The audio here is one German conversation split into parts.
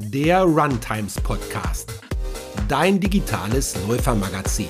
der Runtimes Podcast, dein digitales Läufermagazin.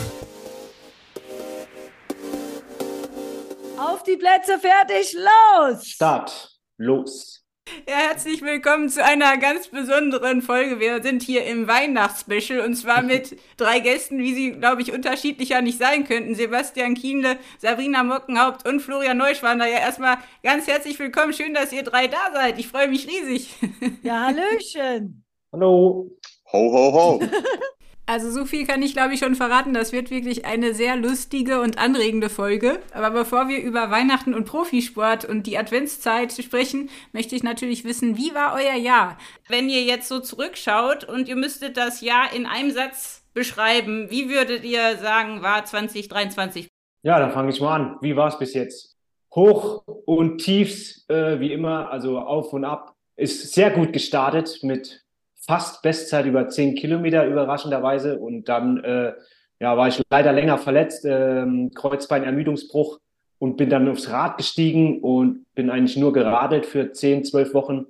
Auf die Plätze, fertig, los! Start, los! Ja, herzlich willkommen zu einer ganz besonderen Folge. Wir sind hier im Weihnachtsspecial und zwar mit drei Gästen, wie sie, glaube ich, unterschiedlicher nicht sein könnten. Sebastian Kienle, Sabrina Mockenhaupt und Florian Neuschwander. Ja, erstmal ganz herzlich willkommen. Schön, dass ihr drei da seid. Ich freue mich riesig. Ja, Hallöchen. Hallo. Ho, ho, ho. Also so viel kann ich, glaube ich, schon verraten. Das wird wirklich eine sehr lustige und anregende Folge. Aber bevor wir über Weihnachten und Profisport und die Adventszeit sprechen, möchte ich natürlich wissen, wie war euer Jahr? Wenn ihr jetzt so zurückschaut und ihr müsstet das Jahr in einem Satz beschreiben, wie würdet ihr sagen, war 2023? Ja, dann fange ich mal an. Wie war es bis jetzt? Hoch und Tiefs, äh, wie immer, also auf und ab. Ist sehr gut gestartet mit fast Bestzeit über 10 Kilometer überraschenderweise. Und dann äh, ja, war ich leider länger verletzt, äh, Kreuzbeinermüdungsbruch und bin dann aufs Rad gestiegen und bin eigentlich nur geradelt für 10, 12 Wochen.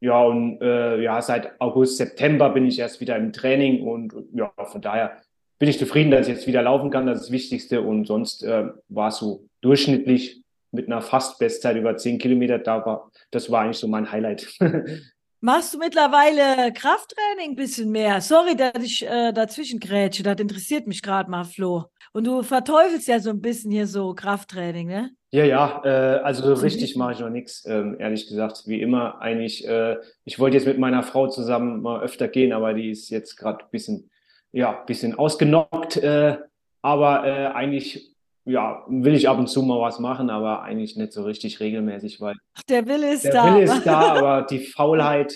Ja, und äh, ja, seit August, September bin ich erst wieder im Training und ja, von daher bin ich zufrieden, dass ich jetzt wieder laufen kann. Das ist das Wichtigste. Und sonst äh, war es so durchschnittlich mit einer fast Bestzeit über 10 Kilometer. Da war, das war eigentlich so mein Highlight. Machst du mittlerweile Krafttraining ein bisschen mehr? Sorry, dass ich äh, dazwischen grätsche. Das interessiert mich gerade mal, Flo. Und du verteufelst ja so ein bisschen hier so Krafttraining, ne? Ja, ja, äh, also so richtig mache ich noch nichts, ähm, ehrlich gesagt. Wie immer eigentlich, äh, ich wollte jetzt mit meiner Frau zusammen mal öfter gehen, aber die ist jetzt gerade ein bisschen, ja, bisschen ausgenockt. Äh, aber äh, eigentlich ja, will ich ab und zu mal was machen, aber eigentlich nicht so richtig regelmäßig, weil Ach, der Wille ist der da. Wille ist da, aber die Faulheit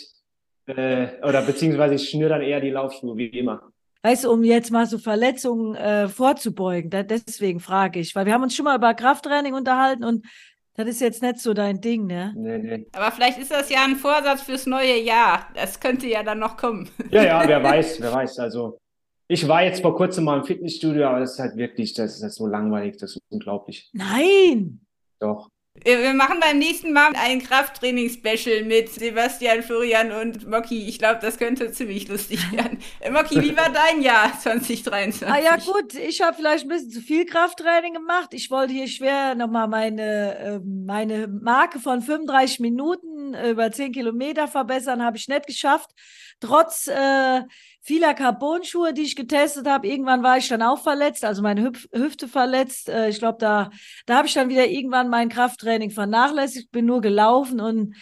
äh, oder beziehungsweise ich schnür dann eher die Laufschuhe wie immer. Weißt du, um jetzt mal so Verletzungen äh, vorzubeugen, da, deswegen frage ich, weil wir haben uns schon mal über Krafttraining unterhalten und das ist jetzt nicht so dein Ding, ne? Nee, nee. Aber vielleicht ist das ja ein Vorsatz fürs neue Jahr. Das könnte ja dann noch kommen. Ja, ja, wer weiß, wer weiß. Also ich war jetzt vor kurzem mal im Fitnessstudio, aber das ist halt wirklich, das ist halt so langweilig, das ist unglaublich. Nein! Doch. Wir machen beim nächsten Mal ein Krafttraining-Special mit Sebastian, Florian und Moki. Ich glaube, das könnte ziemlich lustig werden. Äh, Moki, wie war dein Jahr 2023? Ah ja, gut, ich habe vielleicht ein bisschen zu viel Krafttraining gemacht. Ich wollte hier schwer nochmal meine, äh, meine Marke von 35 Minuten äh, über 10 Kilometer verbessern, habe ich nicht geschafft. Trotz äh, vieler Carbon-Schuhe, die ich getestet habe, irgendwann war ich dann auch verletzt, also meine Hüf Hüfte verletzt. Äh, ich glaube, da, da habe ich dann wieder irgendwann mein Krafttraining vernachlässigt, bin nur gelaufen und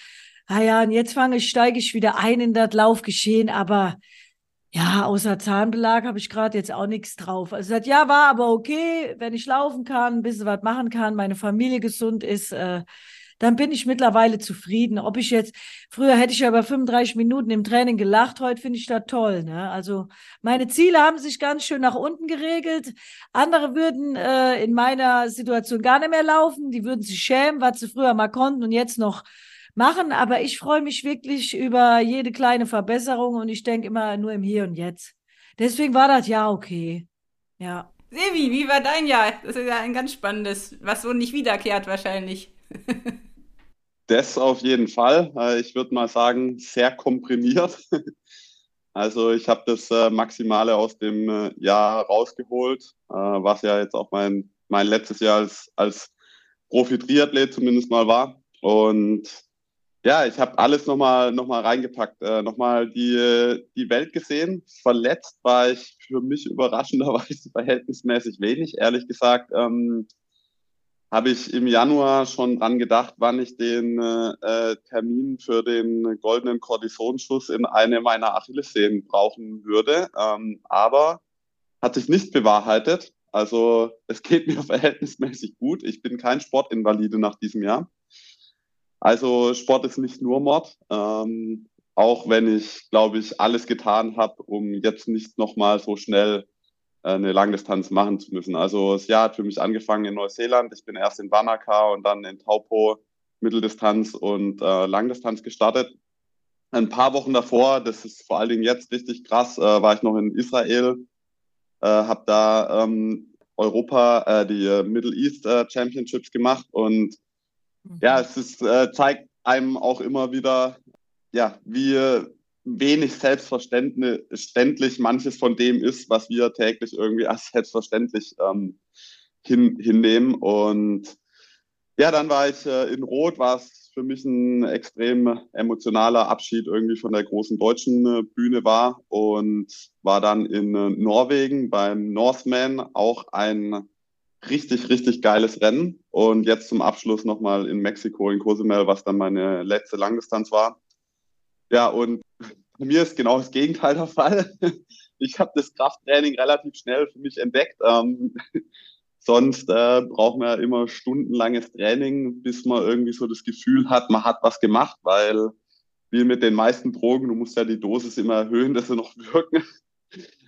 ah ja, und jetzt fange ich, steige ich wieder ein in das Laufgeschehen, aber ja, außer Zahnbelag habe ich gerade jetzt auch nichts drauf. Also das Jahr war aber okay, wenn ich laufen kann, ein bisschen was machen kann, meine Familie gesund ist, äh, dann bin ich mittlerweile zufrieden. Ob ich jetzt, früher hätte ich ja über 35 Minuten im Training gelacht, heute finde ich das toll. Ne? Also meine Ziele haben sich ganz schön nach unten geregelt. Andere würden äh, in meiner Situation gar nicht mehr laufen, die würden sich schämen, was sie früher mal konnten und jetzt noch machen. Aber ich freue mich wirklich über jede kleine Verbesserung und ich denke immer nur im Hier und Jetzt. Deswegen war das ja okay. Ja. Sevi, wie war dein Jahr? Das ist ja ein ganz spannendes, was so nicht wiederkehrt wahrscheinlich. Das auf jeden Fall. Äh, Ich würde mal sagen, sehr komprimiert. Also ich habe das äh, Maximale aus dem äh, Jahr rausgeholt, was ja jetzt auch mein, mein letztes Jahr als, als Profi-Triathlet zumindest mal war. Und ja, ich habe alles nochmal noch mal reingepackt, nochmal die, die Welt gesehen. Verletzt war ich für mich überraschenderweise verhältnismäßig wenig, ehrlich gesagt. Ähm, habe ich im Januar schon dran gedacht, wann ich den äh, Termin für den goldenen Kortisonschuss in eine meiner Achillessehnen brauchen würde. Ähm, aber hat sich nicht bewahrheitet. Also es geht mir verhältnismäßig gut. Ich bin kein Sportinvalide nach diesem Jahr. Also Sport ist nicht nur Mord. Ähm, auch wenn ich, glaube ich, alles getan habe, um jetzt nicht nochmal so schnell äh, eine Langdistanz machen zu müssen. Also das Jahr hat für mich angefangen in Neuseeland. Ich bin erst in Wanaka und dann in Taupo Mitteldistanz und äh, Langdistanz gestartet. Ein paar Wochen davor, das ist vor allen Dingen jetzt richtig krass, äh, war ich noch in Israel, äh, habe da ähm, Europa, äh, die äh, Middle East äh, Championships gemacht und ja, es ist, äh, zeigt einem auch immer wieder, ja, wie, wenig selbstverständlich manches von dem ist, was wir täglich irgendwie als selbstverständlich ähm, hin, hinnehmen. Und ja, dann war ich äh, in Rot, war es für mich ein extrem emotionaler Abschied irgendwie von der großen deutschen äh, Bühne war und war dann in äh, Norwegen beim Northman auch ein richtig, richtig geiles Rennen. Und jetzt zum Abschluss nochmal in Mexiko, in Cozumel, was dann meine letzte Langdistanz war. Ja, und bei mir ist genau das Gegenteil der Fall. Ich habe das Krafttraining relativ schnell für mich entdeckt. Ähm, sonst äh, braucht man ja immer stundenlanges Training, bis man irgendwie so das Gefühl hat, man hat was gemacht, weil wie mit den meisten Drogen, du musst ja die Dosis immer erhöhen, dass sie noch wirken.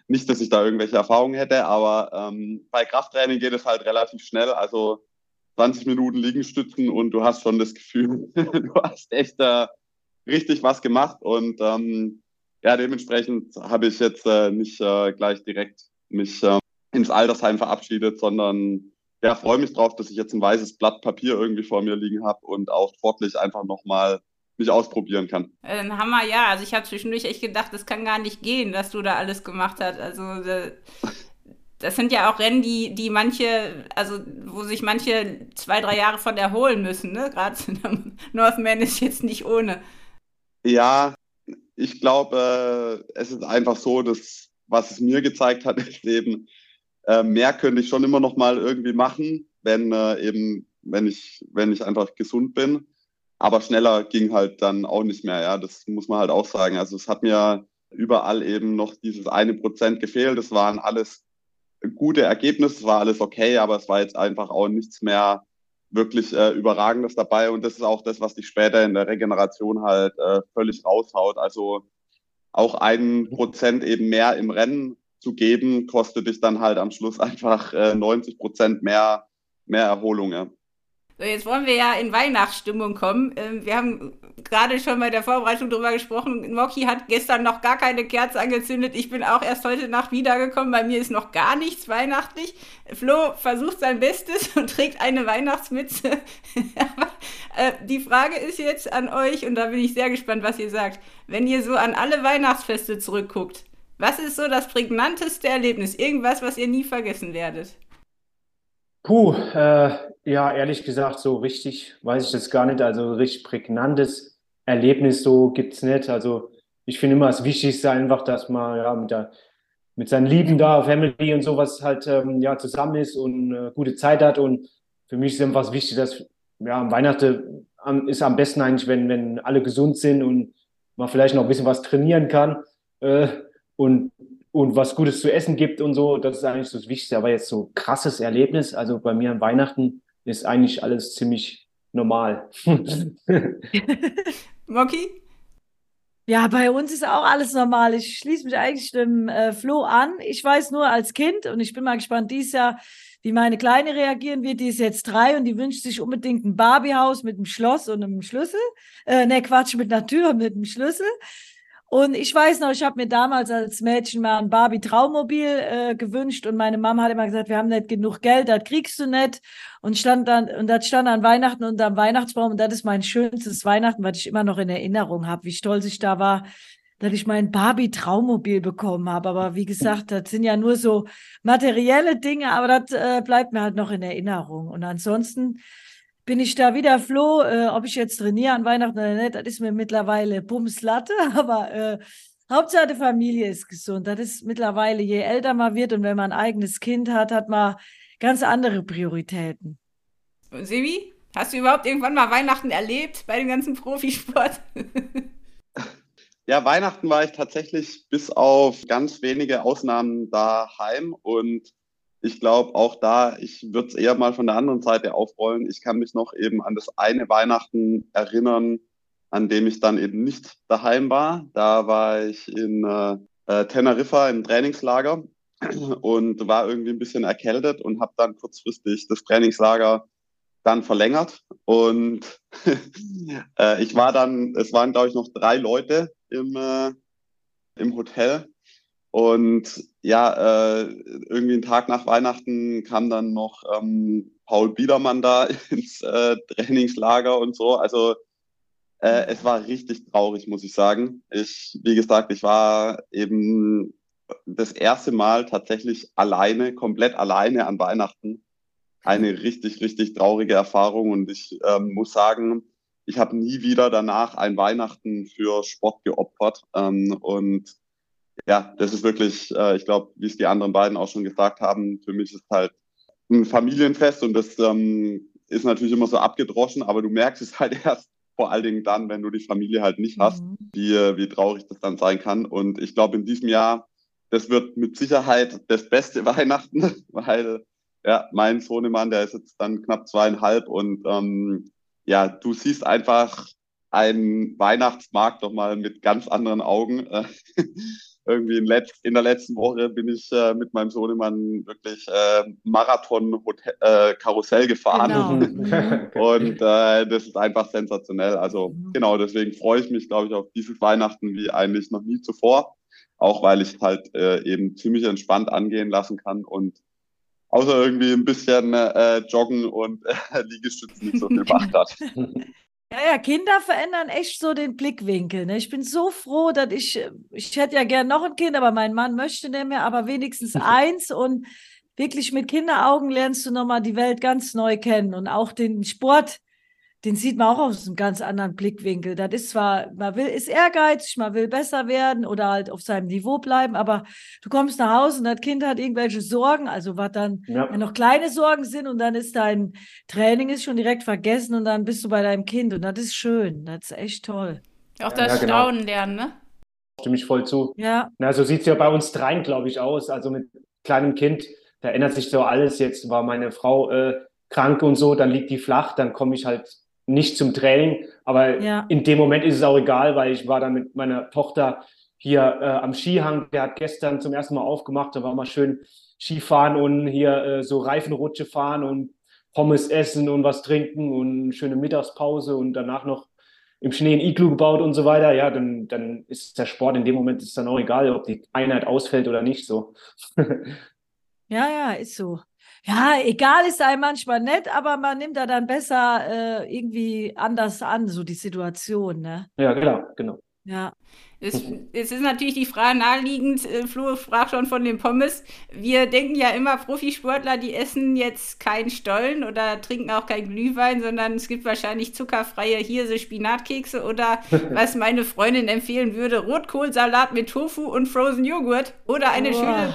Nicht, dass ich da irgendwelche Erfahrungen hätte, aber ähm, bei Krafttraining geht es halt relativ schnell. Also 20 Minuten Liegenstützen und du hast schon das Gefühl, du hast echt äh, richtig was gemacht. Und ähm, ja, dementsprechend habe ich jetzt äh, nicht äh, gleich direkt mich äh, ins Altersheim verabschiedet, sondern ja, freue mich drauf, dass ich jetzt ein weißes Blatt Papier irgendwie vor mir liegen habe und auch sportlich einfach nochmal mich ausprobieren kann. Ein Hammer, ja. Also ich habe zwischendurch echt gedacht, das kann gar nicht gehen, dass du da alles gemacht hast. Also das sind ja auch Rennen, die, die manche, also wo sich manche zwei, drei Jahre von erholen müssen, ne? Gerade Northman ist jetzt nicht ohne. Ja, ich glaube, äh, es ist einfach so, dass was es mir gezeigt hat, ist eben, äh, mehr könnte ich schon immer noch mal irgendwie machen, wenn äh, eben, wenn ich, wenn ich einfach gesund bin. Aber schneller ging halt dann auch nicht mehr, ja. Das muss man halt auch sagen. Also es hat mir überall eben noch dieses eine Prozent gefehlt. Das waren alles gute Ergebnisse, war alles okay, aber es war jetzt einfach auch nichts mehr wirklich äh, Überragendes dabei. Und das ist auch das, was dich später in der Regeneration halt äh, völlig raushaut. Also auch ein Prozent eben mehr im Rennen zu geben, kostet dich dann halt am Schluss einfach äh, 90 Prozent mehr, mehr Erholung. Ja. So, jetzt wollen wir ja in Weihnachtsstimmung kommen. Ähm, wir haben gerade schon bei der Vorbereitung drüber gesprochen. Moki hat gestern noch gar keine Kerze angezündet. Ich bin auch erst heute Nacht wiedergekommen. Bei mir ist noch gar nichts weihnachtlich. Flo versucht sein Bestes und trägt eine Weihnachtsmütze. Äh, die Frage ist jetzt an euch, und da bin ich sehr gespannt, was ihr sagt. Wenn ihr so an alle Weihnachtsfeste zurückguckt, was ist so das prägnanteste Erlebnis? Irgendwas, was ihr nie vergessen werdet? Puh, äh, ja, ehrlich gesagt, so richtig weiß ich das gar nicht. Also richtig prägnantes Erlebnis so gibt's nicht. Also ich finde immer das Wichtigste einfach, dass man ja mit, der, mit seinen Lieben da, Family und sowas halt ähm, ja zusammen ist und äh, gute Zeit hat. Und für mich ist einfach wichtig, dass ja am Weihnachten am, ist am besten eigentlich, wenn, wenn alle gesund sind und man vielleicht noch ein bisschen was trainieren kann äh, und und was Gutes zu essen gibt und so, das ist eigentlich das Wichtigste. Aber jetzt so krasses Erlebnis, also bei mir an Weihnachten ist eigentlich alles ziemlich normal. Moki? Ja, bei uns ist auch alles normal. Ich schließe mich eigentlich dem äh, Flo an. Ich weiß nur als Kind und ich bin mal gespannt dieses Jahr, wie meine Kleine reagieren wird. Die ist jetzt drei und die wünscht sich unbedingt ein Barbiehaus mit einem Schloss und einem Schlüssel. Äh, ne, Quatsch, mit einer Tür mit einem Schlüssel. Und ich weiß noch, ich habe mir damals als Mädchen mal ein Barbie Traummobil äh, gewünscht und meine Mama hat immer gesagt, wir haben nicht genug Geld, das kriegst du nicht. Und stand dann und das stand an Weihnachten unterm Weihnachtsbaum und das ist mein schönstes Weihnachten, was ich immer noch in Erinnerung habe, wie stolz ich da war, dass ich mein Barbie Traummobil bekommen habe. Aber wie gesagt, das sind ja nur so materielle Dinge, aber das äh, bleibt mir halt noch in Erinnerung. Und ansonsten bin ich da wieder froh, äh, ob ich jetzt trainiere an Weihnachten oder nicht. Das ist mir mittlerweile Bumslatte, aber äh, Hauptsache die Familie ist gesund. Das ist mittlerweile, je älter man wird und wenn man ein eigenes Kind hat, hat man ganz andere Prioritäten. Und Sebi, hast du überhaupt irgendwann mal Weihnachten erlebt bei dem ganzen Profisport? ja, Weihnachten war ich tatsächlich bis auf ganz wenige Ausnahmen daheim und ich glaube auch da, ich würde es eher mal von der anderen Seite aufrollen. Ich kann mich noch eben an das eine Weihnachten erinnern, an dem ich dann eben nicht daheim war. Da war ich in äh, äh Teneriffa im Trainingslager und war irgendwie ein bisschen erkältet und habe dann kurzfristig das Trainingslager dann verlängert. Und äh, ich war dann, es waren glaube ich noch drei Leute im, äh, im Hotel und ja, äh, irgendwie einen Tag nach Weihnachten kam dann noch ähm, Paul Biedermann da ins äh, Trainingslager und so. Also Äh, es war richtig traurig, muss ich sagen. Ich, wie gesagt, ich war eben das erste Mal tatsächlich alleine, komplett alleine an Weihnachten. Eine richtig, richtig traurige Erfahrung. Und ich ähm, muss sagen, ich habe nie wieder danach ein Weihnachten für Sport geopfert. Ähm, und ja, das ist wirklich, äh, ich glaube, wie es die anderen beiden auch schon gesagt haben, für mich ist halt ein Familienfest und das ähm, ist natürlich immer so abgedroschen, aber du merkst es halt erst vor allen Dingen dann, wenn du die Familie halt nicht hast, mhm. wie, wie traurig das dann sein kann. Und ich glaube, in diesem Jahr, das wird mit Sicherheit das beste Weihnachten, weil ja, mein Sohnemann, der ist jetzt dann knapp zweieinhalb und ähm, ja, du siehst einfach einen Weihnachtsmarkt doch mal mit ganz anderen Augen. irgendwie in, Letz-, in der letzten Woche bin ich äh, mit meinem Sohnemann wirklich äh, Marathon Hotel, äh, Karussell gefahren. Genau. und äh, das ist einfach sensationell. Also mhm. genau, deswegen freue ich mich, glaube ich, auf dieses Weihnachten wie eigentlich noch nie zuvor. Auch weil ich halt äh, eben ziemlich entspannt angehen lassen kann und außer irgendwie ein bisschen äh, Joggen und äh, Liegestützen nicht so viel Macht hat. Ja, ja, Kinder verändern echt so den Blickwinkel. Ne? Ich bin so froh, dass ich, ich hätte ja gern noch ein Kind, aber mein Mann möchte nicht mehr, aber wenigstens eins und wirklich mit Kinderaugen lernst du nochmal die Welt ganz neu kennen und auch den Sport den sieht man auch aus einem ganz anderen Blickwinkel. Das ist zwar, man will, ist ehrgeizig, man will besser werden oder halt auf seinem Niveau bleiben, aber du kommst nach Hause und das Kind hat irgendwelche Sorgen, also was dann ja. noch kleine Sorgen sind und dann ist dein Training ist schon direkt vergessen und dann bist du bei deinem Kind und das ist schön, das ist echt toll. Auch das ja, genau. Staunen lernen, ne? Stimme ich voll zu. Ja. Na, so sieht es ja bei uns dreien, glaube ich, aus. Also mit kleinem Kind, da ändert sich so alles. Jetzt war meine Frau äh, krank und so, dann liegt die flach, dann komme ich halt nicht zum Training, aber ja. in dem Moment ist es auch egal, weil ich war dann mit meiner Tochter hier äh, am Skihang, der hat gestern zum ersten Mal aufgemacht, da war mal schön Skifahren und hier äh, so Reifenrutsche fahren und Pommes essen und was trinken und eine schöne Mittagspause und danach noch im Schnee ein Iglu gebaut und so weiter, ja, dann, dann ist der Sport in dem Moment ist dann auch egal, ob die Einheit ausfällt oder nicht so. ja, ja, ist so ja, egal ist einem manchmal nett, aber man nimmt da dann besser äh, irgendwie anders an, so die Situation, ne? Ja, genau, genau. Ja. Es, es, ist natürlich die Frage naheliegend, äh, Flo sprach schon von den Pommes. Wir denken ja immer, Profisportler, die essen jetzt keinen Stollen oder trinken auch kein Glühwein, sondern es gibt wahrscheinlich zuckerfreie Hirse, Spinatkekse oder was meine Freundin empfehlen würde, Rotkohlsalat mit Tofu und Frozen Joghurt oder eine oh. schöne.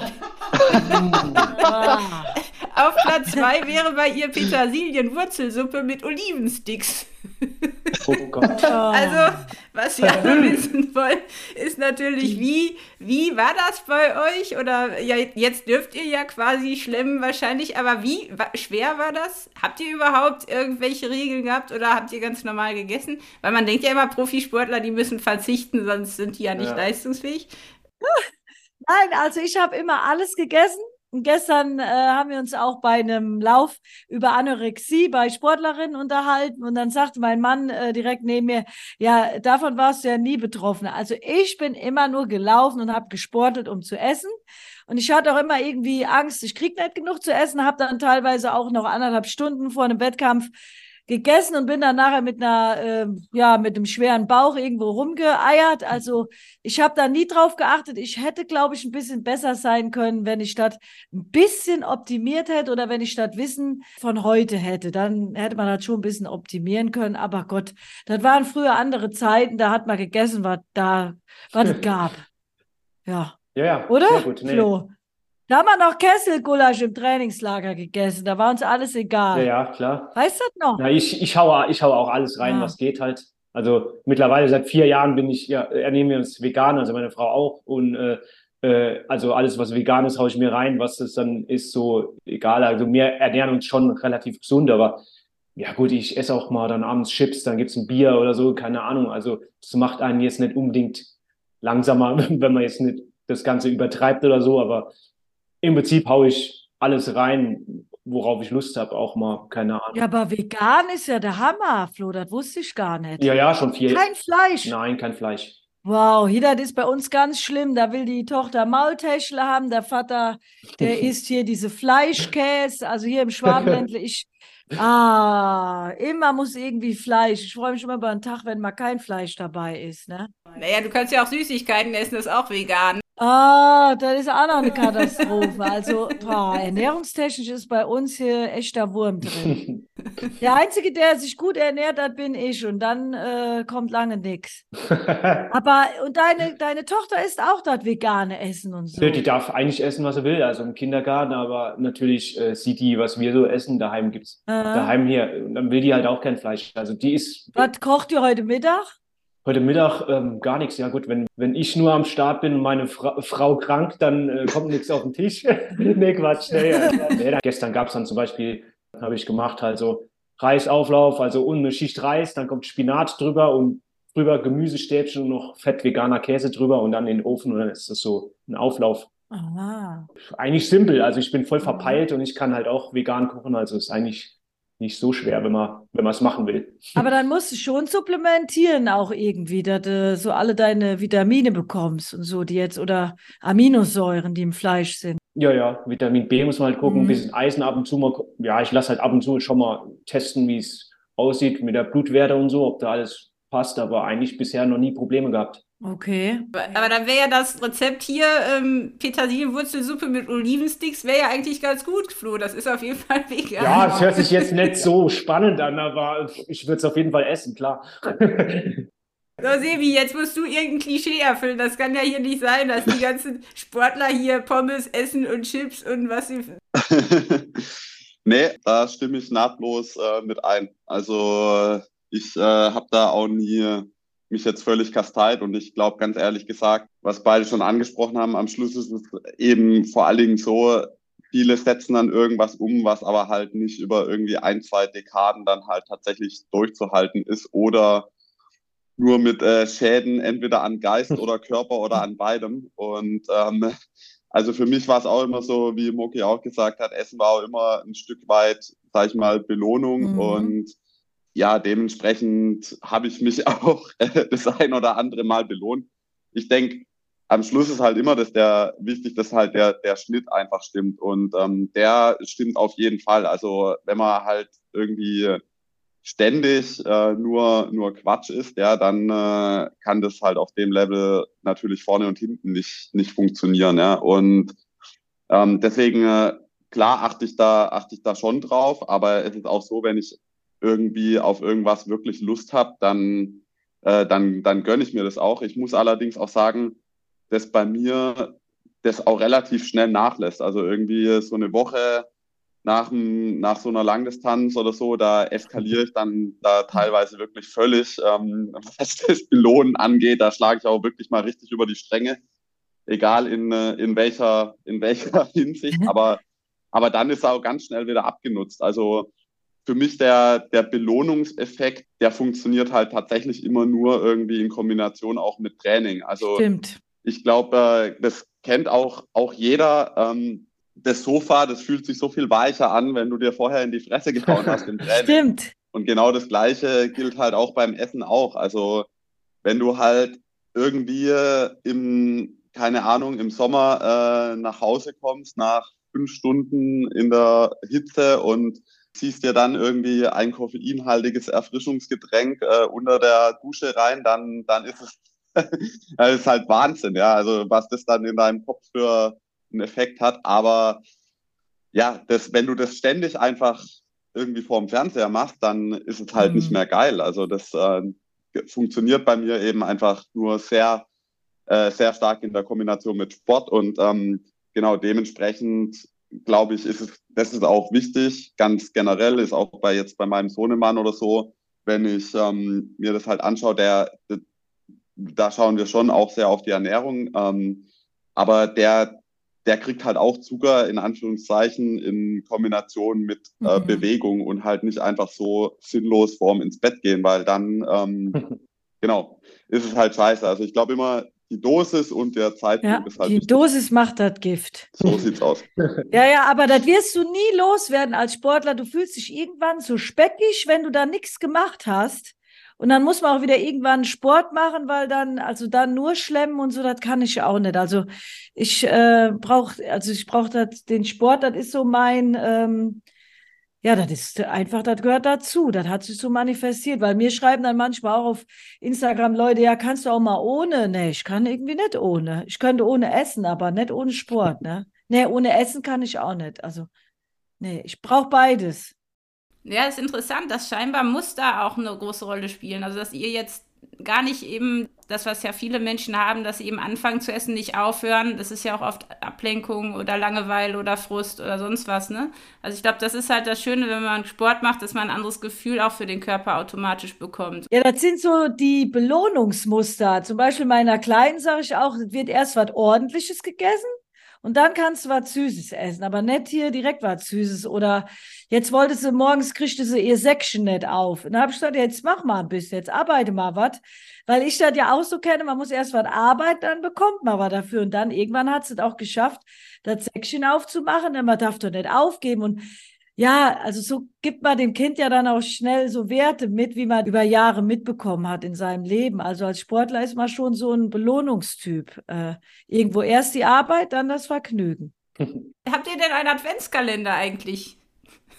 Auf Platz zwei wäre bei ihr Petersilienwurzelsuppe mit Olivensticks. Oh Gott. Also, was wir alle wissen wollen, ist natürlich, wie, wie war das bei euch? Oder ja, jetzt dürft ihr ja quasi schlemmen wahrscheinlich, aber wie schwer war das? Habt ihr überhaupt irgendwelche Regeln gehabt oder habt ihr ganz normal gegessen? Weil man denkt ja immer, Profisportler, die müssen verzichten, sonst sind die ja nicht ja. leistungsfähig. Nein, also ich habe immer alles gegessen gestern äh, haben wir uns auch bei einem Lauf über Anorexie bei Sportlerinnen unterhalten und dann sagte mein Mann äh, direkt neben mir, ja, davon warst du ja nie betroffen. Also ich bin immer nur gelaufen und habe gesportet, um zu essen. Und ich hatte auch immer irgendwie Angst, ich krieg nicht genug zu essen, habe dann teilweise auch noch anderthalb Stunden vor einem Wettkampf gegessen und bin dann nachher mit einer, äh, ja, mit einem schweren Bauch irgendwo rumgeeiert. Also ich habe da nie drauf geachtet. Ich hätte, glaube ich, ein bisschen besser sein können, wenn ich statt ein bisschen optimiert hätte oder wenn ich statt Wissen von heute hätte. Dann hätte man das schon ein bisschen optimieren können. Aber Gott, das waren früher andere Zeiten. Da hat man gegessen, was da, was es gab. Ja. Ja, ja. Oder? Sehr gut. Nee. Flo? Da haben wir noch Kesselgulasch im Trainingslager gegessen. Da war uns alles egal. Ja, ja klar. Weißt du das noch? Ja, ich, ich, haue, ich haue auch alles rein, ja. was geht halt. Also mittlerweile seit vier Jahren bin ich, ja, ernähren wir uns vegan, also meine Frau auch. Und äh, äh, also alles, was vegan ist, haue ich mir rein. Was das dann ist, so egal. Also wir ernähren uns schon relativ gesund, aber ja gut, ich esse auch mal dann abends Chips, dann gibt's ein Bier oder so, keine Ahnung. Also das macht einen jetzt nicht unbedingt langsamer, wenn man jetzt nicht das Ganze übertreibt oder so, aber im Prinzip haue ich alles rein, worauf ich Lust habe, auch mal, keine Ahnung. Ja, aber vegan ist ja der Hammer, Flo, das wusste ich gar nicht. Ja, ja, schon viel. Kein Fleisch. Nein, kein Fleisch. Wow, hier, das ist bei uns ganz schlimm. Da will die Tochter Maultäschle haben, der Vater, der isst hier diese Fleischkäse. Also hier im Schwabenländle, ich Ah, immer muss irgendwie Fleisch. Ich freue mich immer über einen Tag, wenn mal kein Fleisch dabei ist, ne? Naja, du kannst ja auch Süßigkeiten essen, das ist auch vegan. Ah, das ist auch noch eine Katastrophe. Also, boah, ernährungstechnisch ist bei uns hier echter Wurm drin. Der Einzige, der sich gut ernährt hat, bin ich. Und dann äh, kommt lange nichts. Aber, und deine, deine Tochter isst auch das vegane Essen und so. Die darf eigentlich essen, was sie will, also im Kindergarten, aber natürlich äh, sieht die, was wir so essen. Daheim gibt's, Aha. daheim hier. Und dann will die halt auch kein Fleisch. Also die ist Was kocht ihr heute Mittag? Heute Mittag ähm, gar nichts. Ja gut, wenn, wenn ich nur am Start bin und meine Fra Frau krank, dann äh, kommt nichts auf den Tisch. nee, Quatsch. Nee, ja, nee, dann, gestern gab's dann zum Beispiel, habe ich gemacht, halt so Reisauflauf, also und eine Schicht Reis, dann kommt Spinat drüber und drüber Gemüsestäbchen und noch fett veganer Käse drüber und dann in den Ofen und dann ist das so ein Auflauf. Aha. Eigentlich simpel, also ich bin voll verpeilt und ich kann halt auch vegan kochen, also ist eigentlich nicht so schwer, wenn man wenn man es machen will. Aber dann musst du schon supplementieren auch irgendwie, dass du so alle deine Vitamine bekommst und so, die jetzt oder Aminosäuren, die im Fleisch sind. Ja, ja, Vitamin B muss man halt gucken, Mhm. ein bisschen Eisen ab und zu mal. Ja, ich lasse halt ab und zu schon mal testen, wie es aussieht mit der Blutwerte und so, ob da alles passt, aber eigentlich bisher noch nie Probleme gehabt. Okay. Aber, dann wäre ja das Rezept hier, ähm, Petersilienwurzelsuppe mit Olivensticks, wäre ja eigentlich ganz gut, Flo. Das ist auf jeden Fall vegan. Ja, es hört sich jetzt nicht so spannend an, aber ich würde es auf jeden Fall essen, klar. So, Sebi, jetzt musst du irgendein Klischee erfüllen. Das kann ja hier nicht sein, dass die ganzen Sportler hier Pommes essen und Chips und was sie. nee, da stimme ich nahtlos äh, mit ein. Also ich äh, habe da auch nie mich jetzt völlig kasteit und ich glaube ganz ehrlich gesagt, was beide schon angesprochen haben, am Schluss ist es eben vor allen Dingen so, viele setzen dann irgendwas um, was aber halt nicht über irgendwie ein, zwei Dekaden dann halt tatsächlich durchzuhalten ist oder nur mit äh, Schäden entweder an Geist oder Körper oder an beidem. Und ähm, also für mich war es auch immer so, wie Moki auch gesagt hat, Essen war auch immer ein Stück weit, sag ich mal, Belohnung. Mhm. Und ja, dementsprechend habe ich mich auch äh, das ein oder andere Mal belohnt. Ich denke, am Schluss ist halt immer dass der wichtig, dass halt der, der Schnitt einfach stimmt. Und ähm, der stimmt auf jeden Fall. Also wenn man halt irgendwie ständig äh, nur, nur Quatsch ist, ja, dann äh, kann das halt auf dem Level natürlich vorne und hinten nicht, nicht funktionieren. Ja. Und ähm, deswegen, äh, klar, achte ich da, achte ich da schon drauf, aber es ist auch so, wenn ich irgendwie auf irgendwas wirklich Lust habe, dann, äh, dann, dann gönne ich mir das auch. Ich muss allerdings auch sagen, dass bei mir das auch relativ schnell nachlässt. Also irgendwie so eine Woche nach, nach so einer Langdistanz oder so, da eskaliere ich dann da teilweise wirklich völlig, ähm, was das Belohnen angeht. Da schlage ich auch wirklich mal richtig über die Stränge, egal in, äh, in, welcher, in welcher Hinsicht. Aber, aber dann ist er auch ganz schnell wieder abgenutzt. Also für mich der, der Belohnungseffekt, der funktioniert halt tatsächlich immer nur irgendwie in Kombination auch mit Training. Also Stimmt. ich glaube, äh, das kennt auch, auch jeder. Ähm, das Sofa, das fühlt sich so viel weicher an, wenn du dir vorher in die Fresse gehauen hast im Training. Stimmt. Und genau das Gleiche gilt halt auch beim Essen auch. Also wenn du halt irgendwie im, keine Ahnung, im Sommer äh, nach Hause kommst, nach fünf Stunden in der Hitze und ziehst dir dann irgendwie ein koffeinhaltiges Erfrischungsgetränk äh, unter der Dusche rein, dann, dann ist es das ist halt Wahnsinn, ja. Also was das dann in deinem Kopf für einen Effekt hat. Aber ja, das, wenn du das ständig einfach irgendwie vorm Fernseher machst, dann ist es halt Mhm. nicht mehr geil. Also das äh, funktioniert bei mir eben einfach nur sehr, äh, sehr stark in der Kombination mit Sport und ähm, genau dementsprechend glaube ich, ist es, das ist auch wichtig, ganz generell, ist auch bei jetzt bei meinem Sohnemann oder so, wenn ich ähm, mir das halt anschaue, der, der, da schauen wir schon auch sehr auf die Ernährung, ähm, aber der, der kriegt halt auch Zucker in Anführungszeichen in Kombination mit äh, Mhm. Bewegung und halt nicht einfach so sinnlos vorm ins Bett gehen, weil dann, ähm, genau, ist es halt scheiße. Also ich glaube immer, die Dosis und der Zeitpunkt Ja, ist halt die wichtig. Dosis macht das Gift. So sieht's aus. Ja, ja, aber das wirst du nie loswerden als Sportler. Du fühlst dich irgendwann so speckig, wenn du da nichts gemacht hast. Und dann muss man auch wieder irgendwann Sport machen, weil dann, also dann nur schlemmen und so, das kann ich auch nicht. Also ich äh, brauche, also ich brauche den Sport, das ist so mein, ähm, Ja, das ist einfach, das gehört dazu. Das hat sich so manifestiert, weil mir schreiben dann manchmal auch auf Instagram Leute, ja, kannst du auch mal ohne? Nee, ich kann irgendwie nicht ohne. Ich könnte ohne essen, aber nicht ohne Sport, ne? Nee, ohne Essen kann ich auch nicht. Also, nee, ich brauche beides. Ja, ist interessant, dass scheinbar Muster auch eine große Rolle spielen. Also, dass ihr jetzt gar nicht eben das, was ja viele Menschen haben, dass sie eben anfangen zu essen, nicht aufhören. Das ist ja auch oft Ablenkung oder Langeweile oder Frust oder sonst was, ne? Also ich glaube, das ist halt das Schöne, wenn man Sport macht, dass man ein anderes Gefühl auch für den Körper automatisch bekommt. Ja, das sind so die Belohnungsmuster. Zum Beispiel meiner Kleinen sage ich auch, wird erst was Ordentliches gegessen und dann kannst du was Süßes essen, aber nicht hier direkt was Süßes. Oder jetzt wollte sie morgens, kriegte sie ihr Säckchen nicht auf. Und dann habe ich gesagt, jetzt mach mal ein bisschen, jetzt arbeite mal was. Weil ich das ja auch so kenne, man muss erst was arbeiten, dann bekommt man was dafür. Und dann irgendwann hat sie es auch geschafft, das Säckchen aufzumachen, denn man darf doch nicht aufgeben. Und ja, also so gibt man dem Kind ja dann auch schnell so Werte mit, wie man über Jahre mitbekommen hat in seinem Leben. Also als Sportler ist man schon so ein Belohnungstyp. Äh, irgendwo erst die Arbeit, dann das Vergnügen. Habt ihr denn einen Adventskalender eigentlich?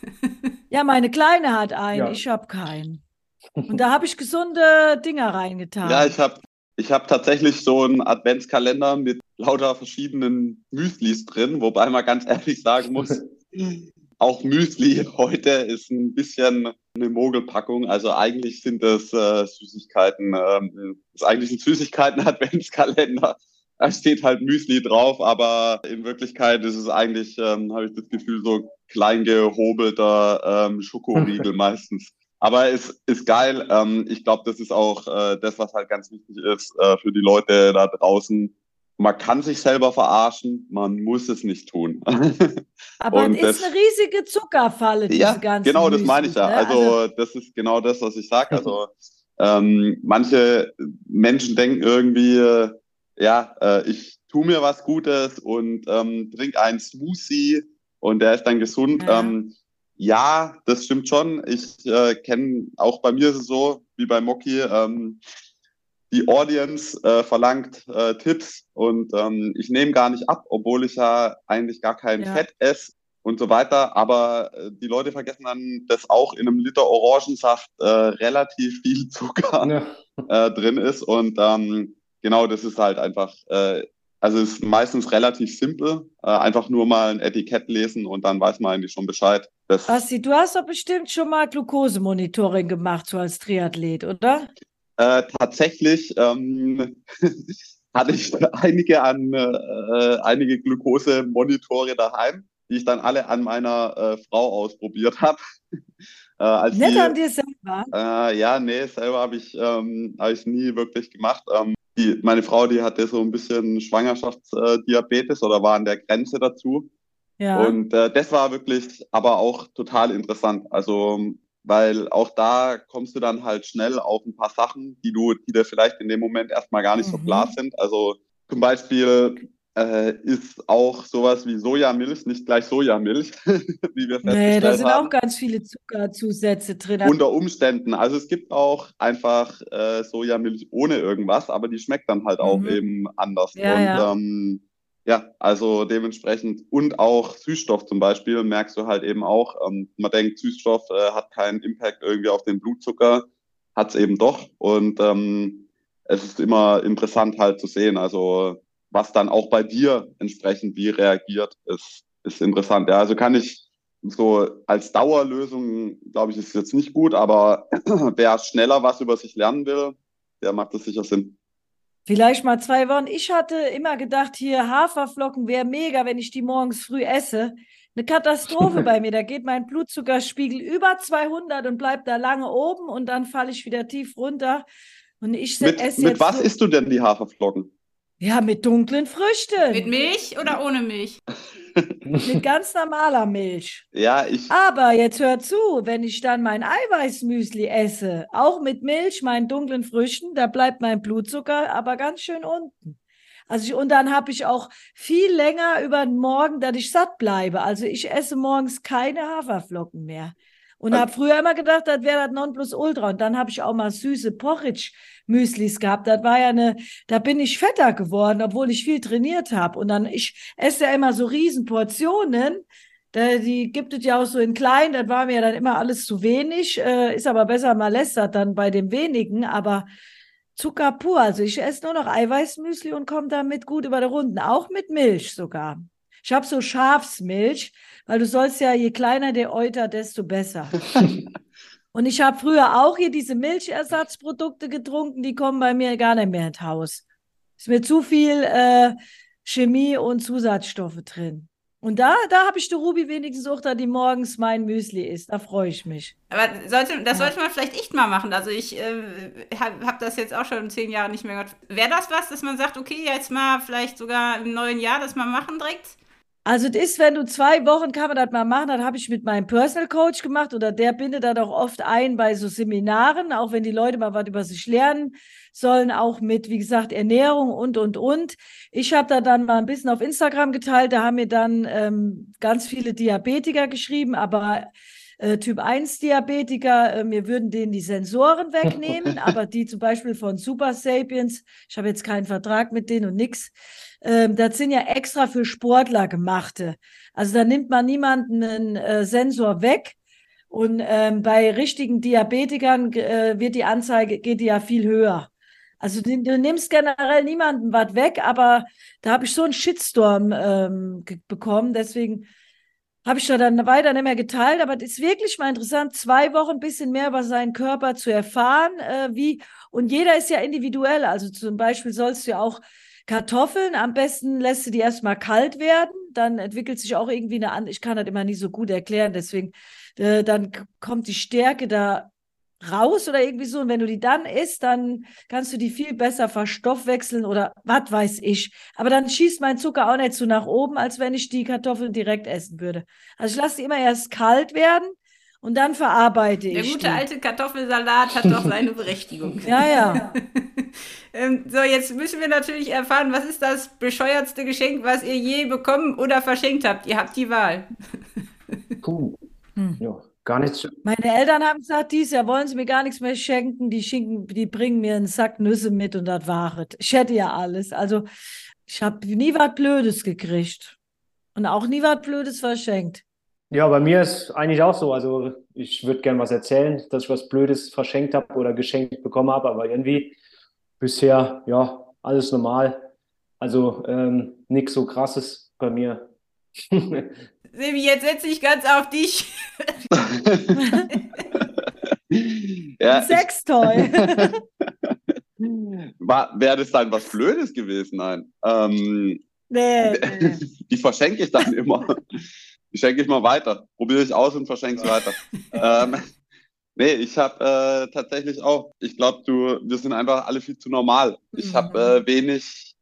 ja, meine Kleine hat einen, ja. ich habe keinen. Und da habe ich gesunde Dinger reingetan. Ja, ich habe ich hab tatsächlich so einen Adventskalender mit lauter verschiedenen Müslis drin, wobei man ganz ehrlich sagen muss, auch Müsli heute ist ein bisschen eine Mogelpackung. Also eigentlich sind das äh, Süßigkeiten, ähm, ist eigentlich ein Süßigkeiten-Adventskalender. Da steht halt Müsli drauf, aber in Wirklichkeit ist es eigentlich, ähm, habe ich das Gefühl, so klein gehobelter ähm, Schokoriegel meistens. Aber es ist geil. Ähm, ich glaube, das ist auch äh, das, was halt ganz wichtig ist äh, für die Leute da draußen man kann sich selber verarschen, man muss es nicht tun. Aber es ist eine riesige Zuckerfalle, diese ja, ganze Genau, das meine ich ja. Ne? Also, also, das ist genau das, was ich sage. Also ähm, manche Menschen denken irgendwie, äh, ja, äh, ich tue mir was Gutes und ähm, trinke einen Smoothie und der ist dann gesund. Ja. Ähm, ja, das stimmt schon. Ich äh, kenne, auch bei mir ist es so, wie bei Moki, ähm, die Audience äh, verlangt äh, Tipps und ähm, ich nehme gar nicht ab, obwohl ich ja eigentlich gar kein ja. Fett esse und so weiter. Aber äh, die Leute vergessen dann, dass auch in einem Liter Orangensaft äh, relativ viel Zucker ja. äh, drin ist. Und ähm, genau, das ist halt einfach, äh, also es ist meistens relativ simpel. Einfach nur mal ein Etikett lesen und dann weiß man eigentlich schon Bescheid. Basti, du hast doch bestimmt schon mal Glukosemonitoring gemacht, so als Triathlet, oder? Äh, tatsächlich ähm, hatte ich einige an äh, einige Glukosemonitore daheim, die ich dann alle an meiner äh, Frau ausprobiert habe. äh, Nicht an dir selber? Äh, ja, nee, selber habe ich, ähm, hab ich nie wirklich gemacht. Ähm, die, meine Frau, die hatte so ein bisschen Schwangerschaftsdiabetes oder war an der Grenze dazu. Ja. Und äh, das war wirklich aber auch total interessant. Also weil auch da kommst du dann halt schnell auf ein paar Sachen, die du, die dir vielleicht in dem Moment erstmal gar nicht mhm. so klar sind. Also zum Beispiel äh, ist auch sowas wie Sojamilch nicht gleich Sojamilch, wie wir festgestellt haben. Nee, da sind haben. auch ganz viele Zuckerzusätze drin. Unter Umständen. Also es gibt auch einfach äh, Sojamilch ohne irgendwas, aber die schmeckt dann halt auch mhm. eben anders. Ja, Und ja. Ähm, ja, also dementsprechend und auch Süßstoff zum Beispiel merkst du halt eben auch. Ähm, man denkt, Süßstoff äh, hat keinen Impact irgendwie auf den Blutzucker, hat es eben doch. Und ähm, es ist immer interessant halt zu sehen, also was dann auch bei dir entsprechend wie reagiert, ist, ist interessant. Ja, also kann ich so als Dauerlösung, glaube ich, ist jetzt nicht gut, aber wer schneller was über sich lernen will, der macht das sicher Sinn. Vielleicht mal zwei Wochen. Ich hatte immer gedacht, hier Haferflocken wäre mega, wenn ich die morgens früh esse. Eine Katastrophe bei mir. Da geht mein Blutzuckerspiegel über 200 und bleibt da lange oben und dann falle ich wieder tief runter. Und ich mit, esse mit was isst du denn die Haferflocken? Ja, mit dunklen Früchten. Mit Milch oder ohne Milch? mit ganz normaler Milch. Ja, ich. Aber jetzt hör zu, wenn ich dann mein Eiweißmüsli esse, auch mit Milch, meinen dunklen Früchten, da bleibt mein Blutzucker aber ganz schön unten. Also ich, und dann habe ich auch viel länger über den Morgen, dass ich satt bleibe. Also ich esse morgens keine Haferflocken mehr. Und habe früher immer gedacht, das wäre das Nonplusultra. Und dann habe ich auch mal süße Porridge-Müslis gehabt. Das war ja eine, da bin ich fetter geworden, obwohl ich viel trainiert habe. Und dann, ich esse ja immer so riesen Portionen. Da, die gibt es ja auch so in klein, das war mir dann immer alles zu wenig. Äh, ist aber besser, man lästert dann bei dem wenigen, aber Zucker pur. Also ich esse nur noch Eiweißmüsli und komme damit gut über die Runden, auch mit Milch sogar. Ich habe so Schafsmilch, weil du sollst ja, je kleiner der Euter, desto besser. und ich habe früher auch hier diese Milchersatzprodukte getrunken, die kommen bei mir gar nicht mehr ins Haus. Ist mir zu viel äh, Chemie und Zusatzstoffe drin. Und da, da habe ich die Ruby wenigstens auch da, die morgens mein Müsli isst. Da freue ich mich. Aber sollte, das sollte man vielleicht echt mal machen. Also ich äh, habe hab das jetzt auch schon zehn Jahre nicht mehr gehört. Wäre das was, dass man sagt, okay, jetzt mal vielleicht sogar im neuen Jahr das mal machen direkt? Also das ist, wenn du zwei Wochen kann man das mal machen, dann habe ich mit meinem Personal Coach gemacht oder der bindet da doch oft ein bei so Seminaren, auch wenn die Leute mal was über sich lernen sollen, auch mit, wie gesagt, Ernährung und, und, und. Ich habe da dann mal ein bisschen auf Instagram geteilt, da haben mir dann ähm, ganz viele Diabetiker geschrieben, aber äh, Typ 1 Diabetiker, äh, wir würden denen die Sensoren wegnehmen, aber die zum Beispiel von Super Sapiens, ich habe jetzt keinen Vertrag mit denen und nix, ähm, das sind ja extra für Sportler gemachte. Also da nimmt man niemanden einen äh, Sensor weg. Und ähm, bei richtigen Diabetikern äh, wird die Anzeige, geht die ja viel höher. Also du, du nimmst generell niemanden was weg, aber da habe ich so einen Shitstorm ähm, bekommen. Deswegen habe ich da dann weiter nicht mehr geteilt. Aber es ist wirklich mal interessant, zwei Wochen ein bisschen mehr über seinen Körper zu erfahren. Äh, wie, und jeder ist ja individuell. Also zum Beispiel sollst du ja auch Kartoffeln, am besten lässt du die erstmal kalt werden, dann entwickelt sich auch irgendwie eine andere, ich kann das immer nicht so gut erklären, deswegen, äh, dann kommt die Stärke da raus oder irgendwie so. Und wenn du die dann isst, dann kannst du die viel besser verstoffwechseln oder was weiß ich. Aber dann schießt mein Zucker auch nicht so nach oben, als wenn ich die Kartoffeln direkt essen würde. Also ich lasse die immer erst kalt werden und dann verarbeite ich. Der gute die. alte Kartoffelsalat hat doch seine Berechtigung. ja, ja. ähm, so, jetzt müssen wir natürlich erfahren, was ist das bescheuertste Geschenk, was ihr je bekommen oder verschenkt habt? Ihr habt die Wahl. Puh. Hm. Ja, gar nichts. Meine Eltern haben gesagt, dies Jahr wollen sie mir gar nichts mehr schenken. Die, schinken, die bringen mir einen Sack Nüsse mit und das war es. Ich hätte ja alles. Also, ich habe nie was Blödes gekriegt. Und auch nie was Blödes verschenkt. Ja, bei mir ist eigentlich auch so. Also ich würde gerne was erzählen, dass ich was Blödes verschenkt habe oder geschenkt bekommen habe, aber irgendwie bisher, ja, alles normal. Also ähm, nichts so krasses bei mir. Silvi, jetzt setze ich ganz auf dich. ja, Sextoy. Wäre das dann was Blödes gewesen? Nein. Ähm, nee, nee. Die verschenke ich dann immer. Die schenke ich mal weiter. Probiere ich aus und verschenke es weiter. ähm, nee, ich habe äh, tatsächlich auch, ich glaube, du, wir sind einfach alle viel zu normal. Ich mhm. habe äh, wenig,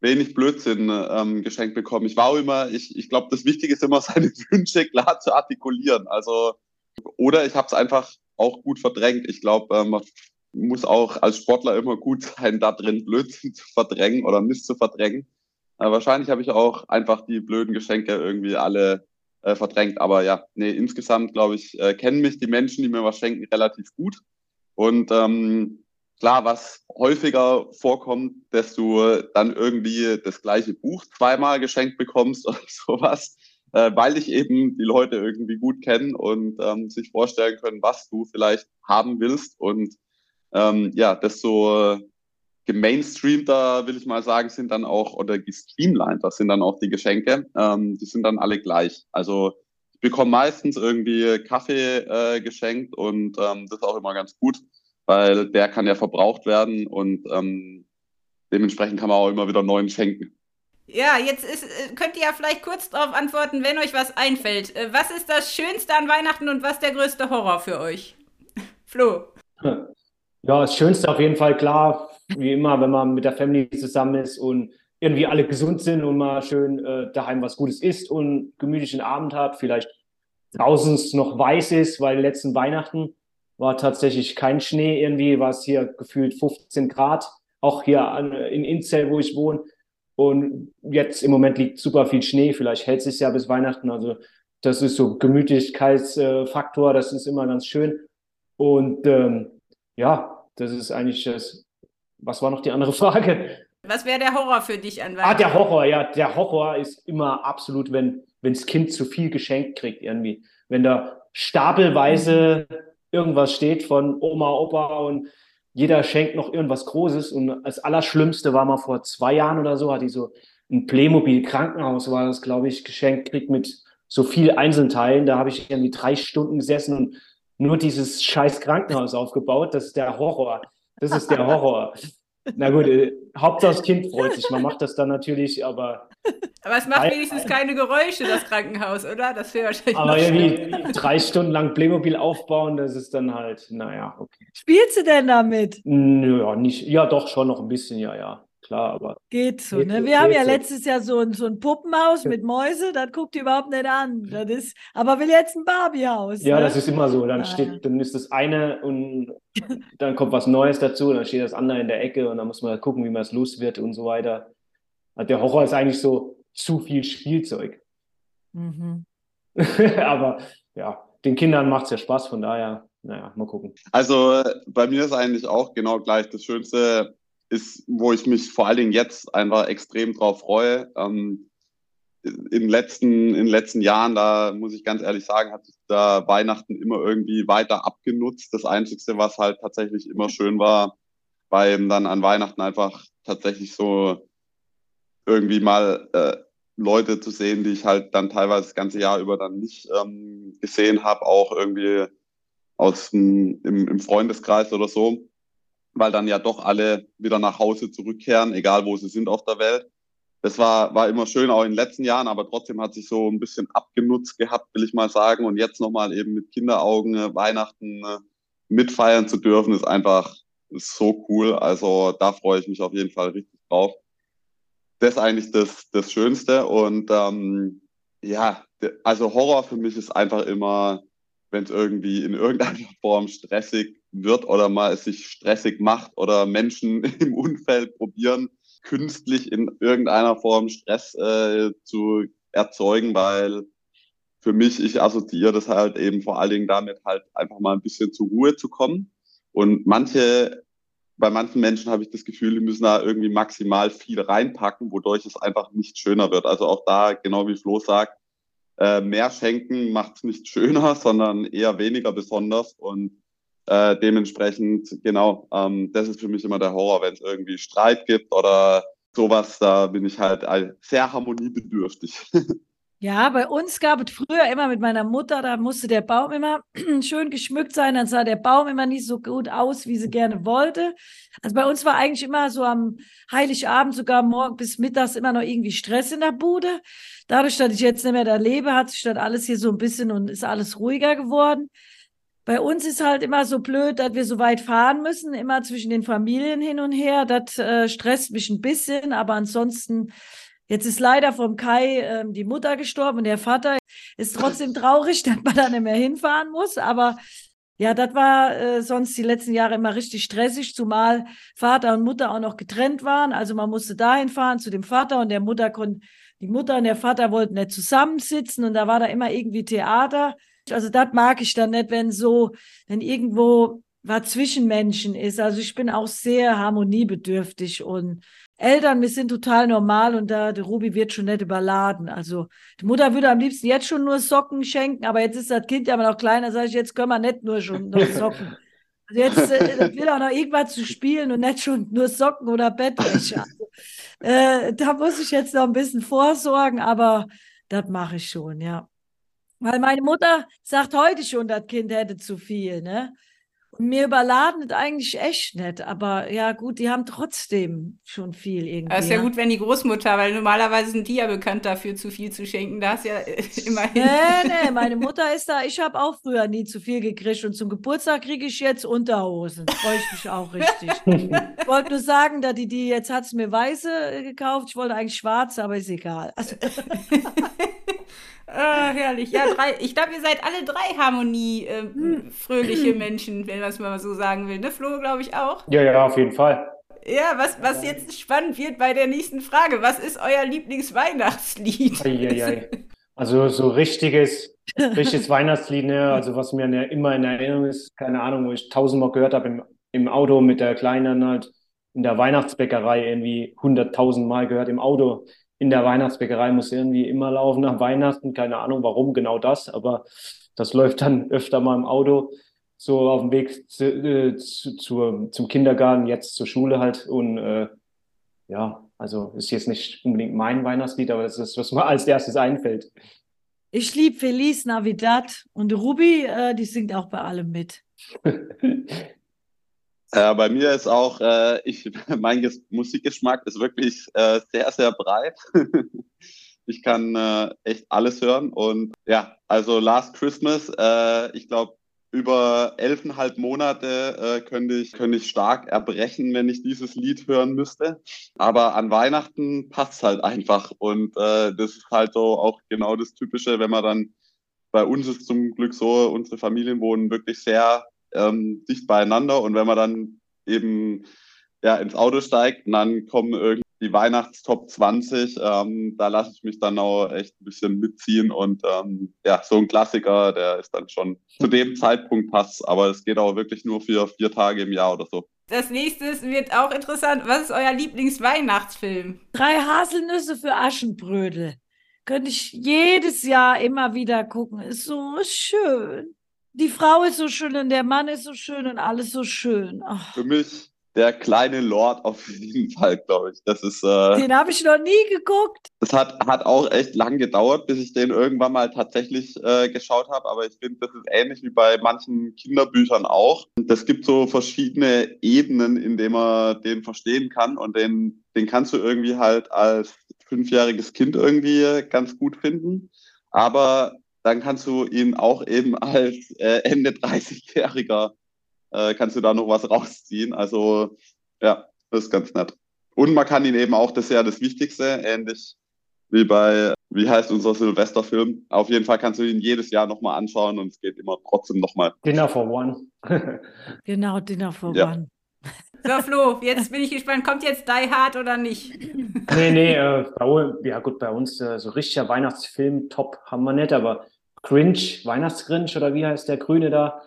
wenig Blödsinn ähm, geschenkt bekommen. Ich war auch immer, ich, ich glaube, das Wichtige ist immer, seine Wünsche klar zu artikulieren. Also, oder ich habe es einfach auch gut verdrängt. Ich glaube, äh, man muss auch als Sportler immer gut sein, da drin Blödsinn zu verdrängen oder Mist zu verdrängen. Äh, wahrscheinlich habe ich auch einfach die blöden Geschenke irgendwie alle äh, verdrängt. Aber ja, nee, insgesamt, glaube ich, äh, kennen mich die Menschen, die mir was schenken, relativ gut. Und ähm, klar, was häufiger vorkommt, dass du dann irgendwie das gleiche Buch zweimal geschenkt bekommst oder sowas, äh, weil dich eben die Leute irgendwie gut kennen und ähm, sich vorstellen können, was du vielleicht haben willst. Und ähm, ja, desto gemainstreamter, will ich mal sagen, sind dann auch, oder gestreamliner sind dann auch die Geschenke. Ähm, die sind dann alle gleich. Also ich bekomme meistens irgendwie Kaffee äh, geschenkt und ähm, das ist auch immer ganz gut, weil der kann ja verbraucht werden und ähm, dementsprechend kann man auch immer wieder neuen schenken. Ja, jetzt ist, äh, könnt ihr ja vielleicht kurz darauf antworten, wenn euch was einfällt. Äh, was ist das Schönste an Weihnachten und was der größte Horror für euch? Flo. Ja, das Schönste auf jeden Fall klar, wie immer, wenn man mit der Family zusammen ist und irgendwie alle gesund sind und mal schön äh, daheim was Gutes isst und gemütlichen Abend hat, vielleicht draußen noch weiß ist, weil letzten Weihnachten war tatsächlich kein Schnee irgendwie, war es hier gefühlt 15 Grad, auch hier an, in Inzell, wo ich wohne. Und jetzt im Moment liegt super viel Schnee, vielleicht hält es sich ja bis Weihnachten. Also das ist so Gemütlichkeitsfaktor, das ist immer ganz schön. Und ähm, ja, das ist eigentlich das was war noch die andere Frage? Was wäre der Horror für dich an Weihnachten? Ah, der Horror, ja. Der Horror ist immer absolut, wenn das Kind zu viel geschenkt kriegt irgendwie. Wenn da stapelweise irgendwas steht von Oma, Opa und jeder schenkt noch irgendwas Großes. Und das Allerschlimmste war mal vor zwei Jahren oder so, hatte ich so ein Playmobil-Krankenhaus, war das, glaube ich, geschenkt kriegt mit so viel Einzelteilen. Da habe ich irgendwie drei Stunden gesessen und nur dieses scheiß Krankenhaus aufgebaut. Das ist der Horror. Das ist der Horror. Na gut, äh, Hauptsache das Kind freut sich. Man macht das dann natürlich, aber. Aber es macht wenigstens keine Geräusche, das Krankenhaus, oder? Das wäre wahrscheinlich. Aber irgendwie drei Stunden lang Playmobil aufbauen, das ist dann halt, naja, okay. Spielst du denn damit? Ja, nicht, ja, doch schon noch ein bisschen, ja, ja klar, aber. Geht so, ne? Wir haben ja so. letztes Jahr so ein, so ein Puppenhaus mit Mäuse, das guckt ihr überhaupt nicht an. Das ist, aber will jetzt ein Barbiehaus. Ja, ne? das ist immer so. Dann ah, steht, dann ist das eine und dann kommt was Neues dazu und dann steht das andere in der Ecke und dann muss man halt gucken, wie man es los wird und so weiter. Der Horror ist eigentlich so zu viel Spielzeug. Mhm. aber ja, den Kindern macht es ja Spaß, von daher, naja, mal gucken. Also bei mir ist eigentlich auch genau gleich das Schönste ist, wo ich mich vor allen Dingen jetzt einfach extrem drauf freue. Ähm, in den letzten, in den letzten Jahren, da muss ich ganz ehrlich sagen, hat da Weihnachten immer irgendwie weiter abgenutzt. Das Einzige, was halt tatsächlich immer schön war, war eben dann an Weihnachten einfach tatsächlich so irgendwie mal äh, Leute zu sehen, die ich halt dann teilweise das ganze Jahr über dann nicht ähm, gesehen habe, auch irgendwie aus dem, im, im Freundeskreis oder so weil dann ja doch alle wieder nach Hause zurückkehren, egal wo sie sind auf der Welt. Das war, war immer schön, auch in den letzten Jahren, aber trotzdem hat sich so ein bisschen abgenutzt gehabt, will ich mal sagen. Und jetzt nochmal eben mit Kinderaugen äh, Weihnachten äh, mitfeiern zu dürfen, ist einfach ist so cool. Also da freue ich mich auf jeden Fall richtig drauf. Das ist eigentlich das, das Schönste. Und ähm, ja, also Horror für mich ist einfach immer, wenn es irgendwie in irgendeiner Form stressig wird oder mal es sich stressig macht oder Menschen im Umfeld probieren, künstlich in irgendeiner Form Stress äh, zu erzeugen, weil für mich, ich assoziiere das halt eben vor allen Dingen damit halt einfach mal ein bisschen zur Ruhe zu kommen. Und manche, bei manchen Menschen habe ich das Gefühl, die müssen da irgendwie maximal viel reinpacken, wodurch es einfach nicht schöner wird. Also auch da, genau wie Flo sagt, äh, mehr schenken macht es nicht schöner, sondern eher weniger besonders. Und äh, dementsprechend, genau, ähm, das ist für mich immer der Horror, wenn es irgendwie Streit gibt oder sowas, da bin ich halt sehr harmoniebedürftig. Ja, bei uns gab es früher immer mit meiner Mutter, da musste der Baum immer schön geschmückt sein, dann sah der Baum immer nicht so gut aus, wie sie gerne wollte. Also bei uns war eigentlich immer so am Heiligabend, sogar morgen bis mittags immer noch irgendwie Stress in der Bude. Dadurch, dass ich jetzt nicht mehr da lebe, hat sich das alles hier so ein bisschen und ist alles ruhiger geworden. Bei uns ist halt immer so blöd, dass wir so weit fahren müssen, immer zwischen den Familien hin und her. Das äh, stresst mich ein bisschen, aber ansonsten, jetzt ist leider vom Kai äh, die Mutter gestorben und der Vater ist trotzdem traurig, dass man da nicht mehr hinfahren muss. Aber ja, das war äh, sonst die letzten Jahre immer richtig stressig, zumal Vater und Mutter auch noch getrennt waren. Also man musste dahin fahren zu dem Vater und der Mutter konnte, die Mutter und der Vater wollten nicht zusammensitzen und da war da immer irgendwie Theater. Also das mag ich dann nicht, wenn so, wenn irgendwo was zwischen Menschen ist. Also ich bin auch sehr harmoniebedürftig und Eltern, wir sind total normal und da, der Ruby wird schon nicht überladen. Also die Mutter würde am liebsten jetzt schon nur Socken schenken, aber jetzt ist das Kind ja immer noch kleiner, sage ich, jetzt können wir nicht nur schon nur Socken. Also jetzt äh, will auch noch irgendwas zu spielen und nicht schon nur Socken oder Bettwäsche. Also, äh, da muss ich jetzt noch ein bisschen vorsorgen, aber das mache ich schon, ja. Weil meine Mutter sagt heute schon, das Kind hätte zu viel, ne? Und mir überladen das eigentlich echt nicht. Aber ja, gut, die haben trotzdem schon viel irgendwie. Das ist ja, gut, wenn die Großmutter, weil normalerweise sind die ja bekannt dafür, zu viel zu schenken. Da ist ja äh, immerhin. Nee, nee, meine Mutter ist da. Ich habe auch früher nie zu viel gekriegt. Und zum Geburtstag kriege ich jetzt Unterhosen. Freue ich mich auch richtig. ich wollte nur sagen, dass die, die jetzt hat es mir weiße gekauft. Ich wollte eigentlich schwarze, aber ist egal. Also Herrlich. Ja, drei, ich glaube, ihr seid alle drei Harmonie äh, fröhliche Menschen, wenn man es mal so sagen will. Ne, Flo, glaube ich auch. Ja, ja, auf jeden Fall. Ja, was, was jetzt spannend wird bei der nächsten Frage. Was ist euer Lieblingsweihnachtslied? Also so richtiges, richtiges Weihnachtslied, ne? also was mir ne, immer in Erinnerung ist, keine Ahnung, wo ich tausendmal gehört habe im, im Auto mit der Kleinen halt, in der Weihnachtsbäckerei irgendwie hunderttausendmal gehört im Auto in der Weihnachtsbäckerei muss irgendwie immer laufen nach Weihnachten. Keine Ahnung, warum genau das, aber das läuft dann öfter mal im Auto so auf dem Weg zu, äh, zu, zu, zum Kindergarten, jetzt zur Schule halt. Und äh, ja, also ist jetzt nicht unbedingt mein Weihnachtslied, aber das ist, was mir als erstes einfällt. Ich liebe Feliz Navidad und Ruby, äh, die singt auch bei allem mit. Äh, bei mir ist auch, äh, ich, mein Ges Musikgeschmack ist wirklich äh, sehr, sehr breit. ich kann äh, echt alles hören. Und ja, also Last Christmas, äh, ich glaube, über elfeinhalb Monate äh, könnte, ich, könnte ich stark erbrechen, wenn ich dieses Lied hören müsste. Aber an Weihnachten passt es halt einfach. Und äh, das ist halt so auch genau das Typische, wenn man dann, bei uns ist zum Glück so, unsere Familien wohnen wirklich sehr ähm, dicht beieinander. Und wenn man dann eben ja, ins Auto steigt und dann kommen irgendwie die Weihnachtstop 20. Ähm, da lasse ich mich dann auch echt ein bisschen mitziehen und ähm, ja, so ein Klassiker, der ist dann schon zu dem Zeitpunkt passt, aber es geht auch wirklich nur für vier Tage im Jahr oder so. Das nächste wird auch interessant. Was ist euer Lieblingsweihnachtsfilm? Drei Haselnüsse für Aschenbrödel. Könnte ich jedes Jahr immer wieder gucken. Ist so schön. Die Frau ist so schön und der Mann ist so schön und alles so schön. Ach. Für mich der kleine Lord auf jeden Fall, glaube ich. Das ist. Äh, den habe ich noch nie geguckt. Das hat, hat auch echt lang gedauert, bis ich den irgendwann mal tatsächlich äh, geschaut habe. Aber ich finde, das ist ähnlich wie bei manchen Kinderbüchern auch. Es gibt so verschiedene Ebenen, in denen man den verstehen kann. Und den, den kannst du irgendwie halt als fünfjähriges Kind irgendwie ganz gut finden. Aber dann kannst du ihn auch eben als äh, Ende 30-Jähriger äh, kannst du da noch was rausziehen. Also ja, das ist ganz nett. Und man kann ihn eben auch, das ist ja das Wichtigste, ähnlich wie bei, wie heißt unser Silvesterfilm. Auf jeden Fall kannst du ihn jedes Jahr nochmal anschauen und es geht immer trotzdem nochmal. Dinner for One. genau, Dinner for ja. One. So, Flo, jetzt bin ich gespannt, kommt jetzt Die Hard oder nicht? Nee, nee, äh, bei, ja gut, bei uns äh, so richtiger Weihnachtsfilm, top haben wir nicht, aber Grinch, Weihnachtsgrinch oder wie heißt der Grüne da?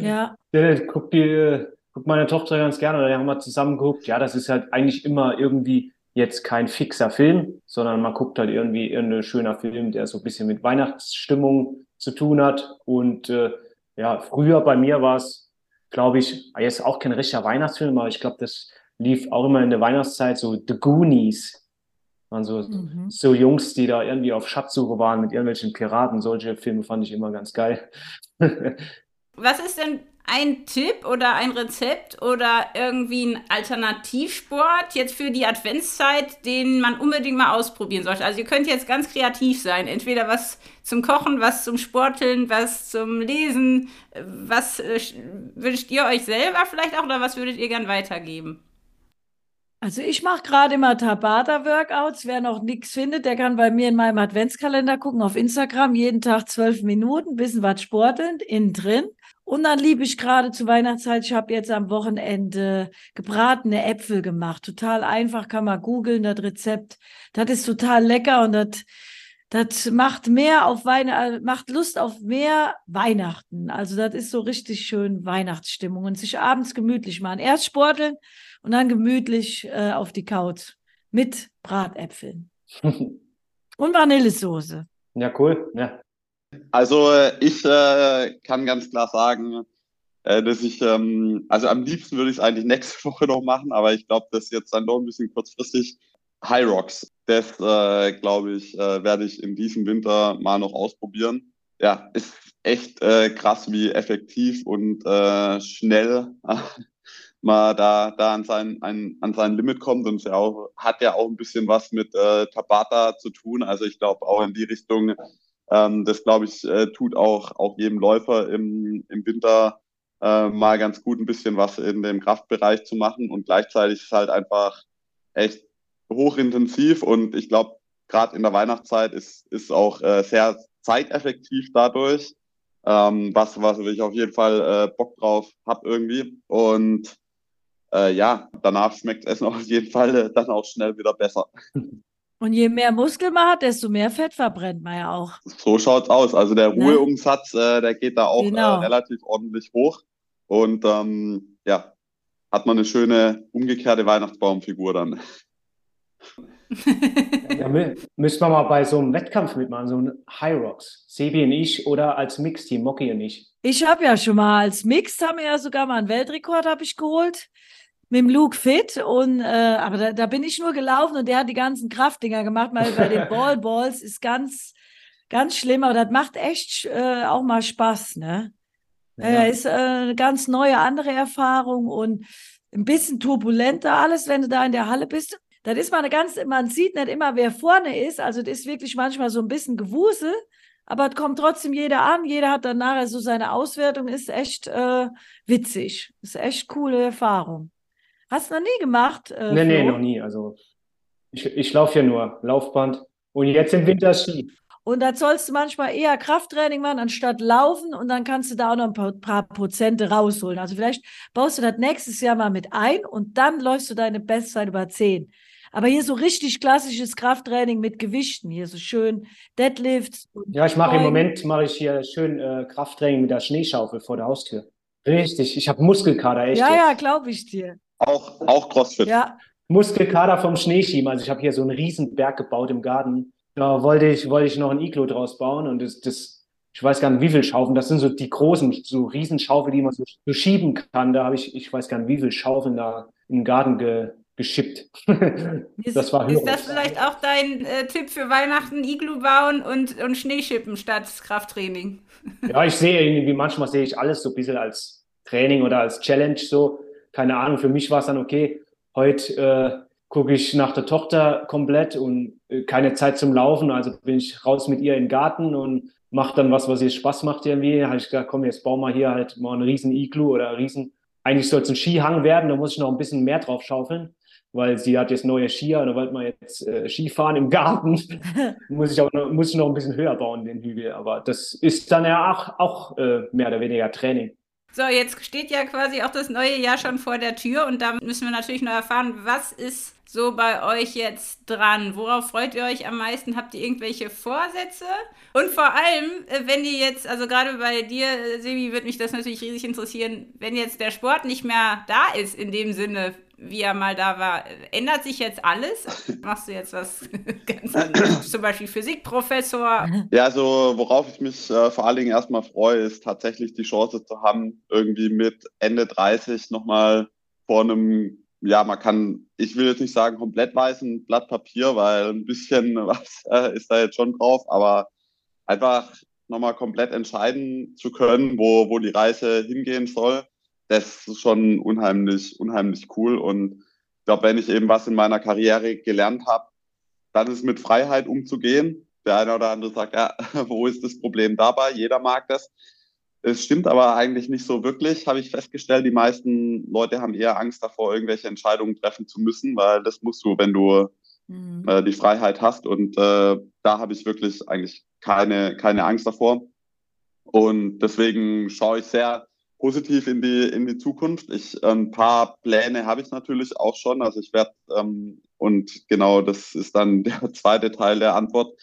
Ja. der guckt, die, guckt meine Tochter ganz gerne, oder haben wir zusammen geguckt. Ja, das ist halt eigentlich immer irgendwie jetzt kein fixer Film, sondern man guckt halt irgendwie irgendein schöner Film, der so ein bisschen mit Weihnachtsstimmung zu tun hat. Und äh, ja, früher bei mir war es, glaube ich, jetzt auch kein richtiger Weihnachtsfilm, aber ich glaube, das lief auch immer in der Weihnachtszeit so The Goonies waren so, mhm. so Jungs, die da irgendwie auf Schatzsuche waren mit irgendwelchen Piraten. Solche Filme fand ich immer ganz geil. Was ist denn ein Tipp oder ein Rezept oder irgendwie ein Alternativsport jetzt für die Adventszeit, den man unbedingt mal ausprobieren sollte? Also ihr könnt jetzt ganz kreativ sein. Entweder was zum Kochen, was zum Sporteln, was zum Lesen. Was äh, wünscht ihr euch selber vielleicht auch oder was würdet ihr gern weitergeben? Also ich mache gerade immer Tabata-Workouts. Wer noch nichts findet, der kann bei mir in meinem Adventskalender gucken auf Instagram. Jeden Tag zwölf Minuten, bisschen was sportelnd, innen drin. Und dann liebe ich gerade zur Weihnachtszeit, ich habe jetzt am Wochenende gebratene Äpfel gemacht. Total einfach, kann man googeln, das Rezept. Das ist total lecker und das, das macht mehr auf Weihnachten, macht Lust auf mehr Weihnachten. Also das ist so richtig schön Weihnachtsstimmung und sich abends gemütlich machen. Erst sporteln und dann gemütlich äh, auf die Couch mit Bratäpfeln und Vanillesoße. Ja, cool. Ja. Also äh, ich äh, kann ganz klar sagen, äh, dass ich, ähm, also am liebsten würde ich es eigentlich nächste Woche noch machen, aber ich glaube, das ist jetzt dann doch ein bisschen kurzfristig. High Rocks, das äh, glaube ich, äh, werde ich in diesem Winter mal noch ausprobieren. Ja, ist echt äh, krass, wie effektiv und äh, schnell mal da, da an, sein, ein, an sein Limit kommt und es ja auch, hat ja auch ein bisschen was mit äh, Tabata zu tun. Also ich glaube auch in die Richtung, ähm, das glaube ich, äh, tut auch, auch jedem Läufer im, im Winter äh, mal ganz gut ein bisschen was in dem Kraftbereich zu machen und gleichzeitig ist es halt einfach echt hochintensiv und ich glaube, gerade in der Weihnachtszeit ist, ist auch äh, sehr zeiteffektiv dadurch, ähm, was, was ich auf jeden Fall äh, Bock drauf habe irgendwie. Und äh, ja, danach schmeckt Essen auf jeden Fall äh, dann auch schnell wieder besser. Und je mehr Muskel man hat, desto mehr Fett verbrennt man ja auch. So schaut's aus. Also der ne? Ruheumsatz, äh, der geht da auch äh, genau. relativ ordentlich hoch. Und ähm, ja, hat man eine schöne umgekehrte Weihnachtsbaumfigur dann. da mü müssen wir mal bei so einem Wettkampf mitmachen, so ein High Rocks. Sebi und ich oder als Mixteam, Mocky und ich. Ich habe ja schon mal als Mixed haben wir ja sogar mal einen Weltrekord habe ich geholt mit dem Luke Fit und äh, aber da, da, bin ich nur gelaufen und der hat die ganzen Kraftdinger gemacht, weil bei den Ball Balls ist ganz ganz schlimm, aber das macht echt äh, auch mal Spaß, ne? Ja. Äh, ist äh, eine ganz neue andere Erfahrung und ein bisschen turbulenter alles, wenn du da in der Halle bist. Das ist mal eine ganz, man sieht nicht immer, wer vorne ist. Also das ist wirklich manchmal so ein bisschen Gewusel, aber es kommt trotzdem jeder an. Jeder hat dann nachher so seine Auswertung. Ist echt äh, witzig. Ist echt coole Erfahrung. Hast du noch nie gemacht? Äh, nee, Flo? nee, noch nie. Also ich, ich laufe ja nur Laufband und jetzt im Winter Ski. Und da sollst du manchmal eher Krafttraining machen, anstatt laufen. Und dann kannst du da auch noch ein paar, paar, Prozente rausholen. Also vielleicht baust du das nächstes Jahr mal mit ein und dann läufst du deine Bestzeit über 10. Aber hier so richtig klassisches Krafttraining mit Gewichten, hier so schön Deadlifts. ja, ich mache im Moment mache ich hier schön äh, Krafttraining mit der Schneeschaufel vor der Haustür. Richtig, ich habe Muskelkater, echt. Ja, jetzt. ja, glaube ich dir. Auch, auch CrossFit. Ja. Muskelkater vom Schneeschieben. Also ich habe hier so einen riesen Berg gebaut im Garten. Da wollte ich, wollte ich noch ein Iglo draus bauen und das, das, ich weiß gar nicht, wie viel Schaufeln. Das sind so die großen, so Riesenschaufeln, die man so, so schieben kann. Da habe ich, ich weiß gar nicht, wie viel Schaufeln da im Garten ge, geschippt. das war Ist das vielleicht auch dein äh, Tipp für Weihnachten? Iglu bauen und, und Schneeschippen statt Krafttraining? ja, ich sehe irgendwie, manchmal sehe ich alles so ein bisschen als Training oder als Challenge so. Keine Ahnung, für mich war es dann okay, heute äh, gucke ich nach der Tochter komplett und äh, keine Zeit zum Laufen. Also bin ich raus mit ihr in den Garten und mache dann was, was ihr Spaß macht irgendwie. Habe ich gesagt, komm, jetzt bauen wir hier halt mal einen riesen Iglu oder einen riesen, eigentlich soll es ein Skihang werden, da muss ich noch ein bisschen mehr drauf schaufeln weil sie hat jetzt neue Skier und da wollte man jetzt äh, Skifahren im Garten. muss, ich auch noch, muss ich noch ein bisschen höher bauen, den Hügel. Aber das ist dann ja auch, auch äh, mehr oder weniger Training. So, jetzt steht ja quasi auch das neue Jahr schon vor der Tür und da müssen wir natürlich noch erfahren, was ist so bei euch jetzt dran? Worauf freut ihr euch am meisten? Habt ihr irgendwelche Vorsätze? Und vor allem, äh, wenn ihr jetzt, also gerade bei dir, Sebi, würde mich das natürlich riesig interessieren, wenn jetzt der Sport nicht mehr da ist in dem Sinne, wie er mal da war. Ändert sich jetzt alles? Machst du jetzt was ganz anderes? Zum Beispiel Physikprofessor? Ja, also worauf ich mich äh, vor allen Dingen erstmal freue, ist tatsächlich die Chance zu haben, irgendwie mit Ende 30 nochmal vor einem, ja, man kann, ich will jetzt nicht sagen komplett weißen Blatt Papier, weil ein bisschen was äh, ist da jetzt schon drauf, aber einfach nochmal komplett entscheiden zu können, wo, wo die Reise hingehen soll das ist schon unheimlich, unheimlich cool. Und ich glaube, wenn ich eben was in meiner Karriere gelernt habe, dann ist mit Freiheit umzugehen. Der eine oder andere sagt, ja, wo ist das Problem dabei? Jeder mag das. Es stimmt aber eigentlich nicht so wirklich, habe ich festgestellt. Die meisten Leute haben eher Angst davor, irgendwelche Entscheidungen treffen zu müssen, weil das musst du, wenn du mhm. äh, die Freiheit hast. Und äh, da habe ich wirklich eigentlich keine, keine Angst davor. Und deswegen schaue ich sehr positiv in die, in die Zukunft. Ich, ein paar Pläne habe ich natürlich auch schon. Also ich werde, ähm, und genau das ist dann der zweite Teil der Antwort.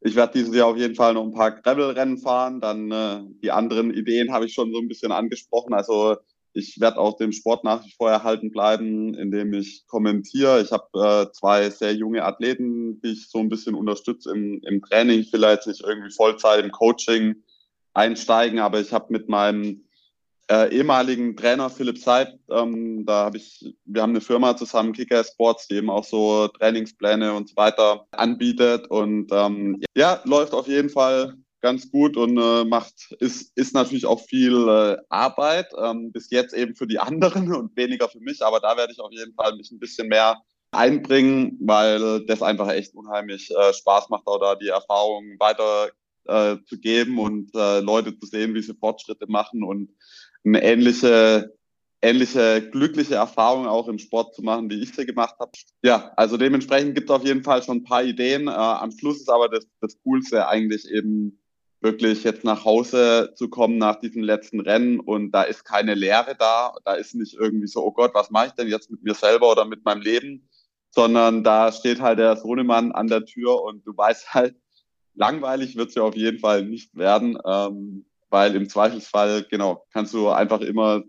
Ich werde dieses Jahr auf jeden Fall noch ein paar Gravel-Rennen fahren. Dann äh, die anderen Ideen habe ich schon so ein bisschen angesprochen. Also ich werde auch dem Sport nach wie vor erhalten bleiben, indem ich kommentiere. Ich habe äh, zwei sehr junge Athleten, die ich so ein bisschen unterstütze im, im Training. Vielleicht nicht irgendwie Vollzeit im Coaching einsteigen, aber ich habe mit meinem äh, ehemaligen Trainer Philipp Seid, ähm, da habe ich, wir haben eine Firma zusammen, Kicker Sports, die eben auch so Trainingspläne und so weiter anbietet und ähm, ja, läuft auf jeden Fall ganz gut und äh, macht, ist, ist natürlich auch viel äh, Arbeit, ähm, bis jetzt eben für die anderen und weniger für mich, aber da werde ich auf jeden Fall mich ein bisschen mehr einbringen, weil das einfach echt unheimlich äh, Spaß macht, auch da die Erfahrungen weiter äh, zu geben und äh, Leute zu sehen, wie sie Fortschritte machen und eine ähnliche, ähnliche glückliche Erfahrung auch im Sport zu machen, wie ich sie gemacht habe. Ja, also dementsprechend gibt es auf jeden Fall schon ein paar Ideen. Äh, am Schluss ist aber das, das Coolste eigentlich eben wirklich jetzt nach Hause zu kommen nach diesem letzten Rennen und da ist keine Leere da. Da ist nicht irgendwie so, oh Gott, was mache ich denn jetzt mit mir selber oder mit meinem Leben? Sondern da steht halt der Sohnemann an der Tür und du weißt halt, langweilig wird es ja auf jeden Fall nicht werden. Ähm, weil im Zweifelsfall, genau, kannst du einfach immer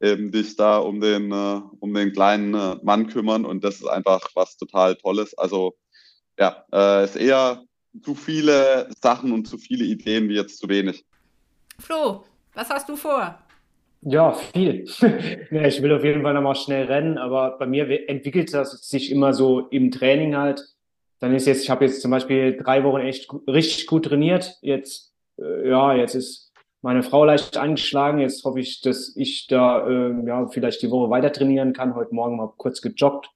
eben dich da um den, äh, um den kleinen äh, Mann kümmern und das ist einfach was total Tolles. Also ja, äh, ist eher zu viele Sachen und zu viele Ideen wie jetzt zu wenig. Flo, was hast du vor? Ja, viel. ja, ich will auf jeden Fall nochmal schnell rennen, aber bei mir entwickelt das sich immer so im Training halt. Dann ist jetzt, ich habe jetzt zum Beispiel drei Wochen echt richtig gut trainiert. Jetzt, äh, ja, jetzt ist meine Frau leicht angeschlagen. Jetzt hoffe ich, dass ich da äh, ja vielleicht die Woche weiter trainieren kann. Heute Morgen mal kurz gejoggt.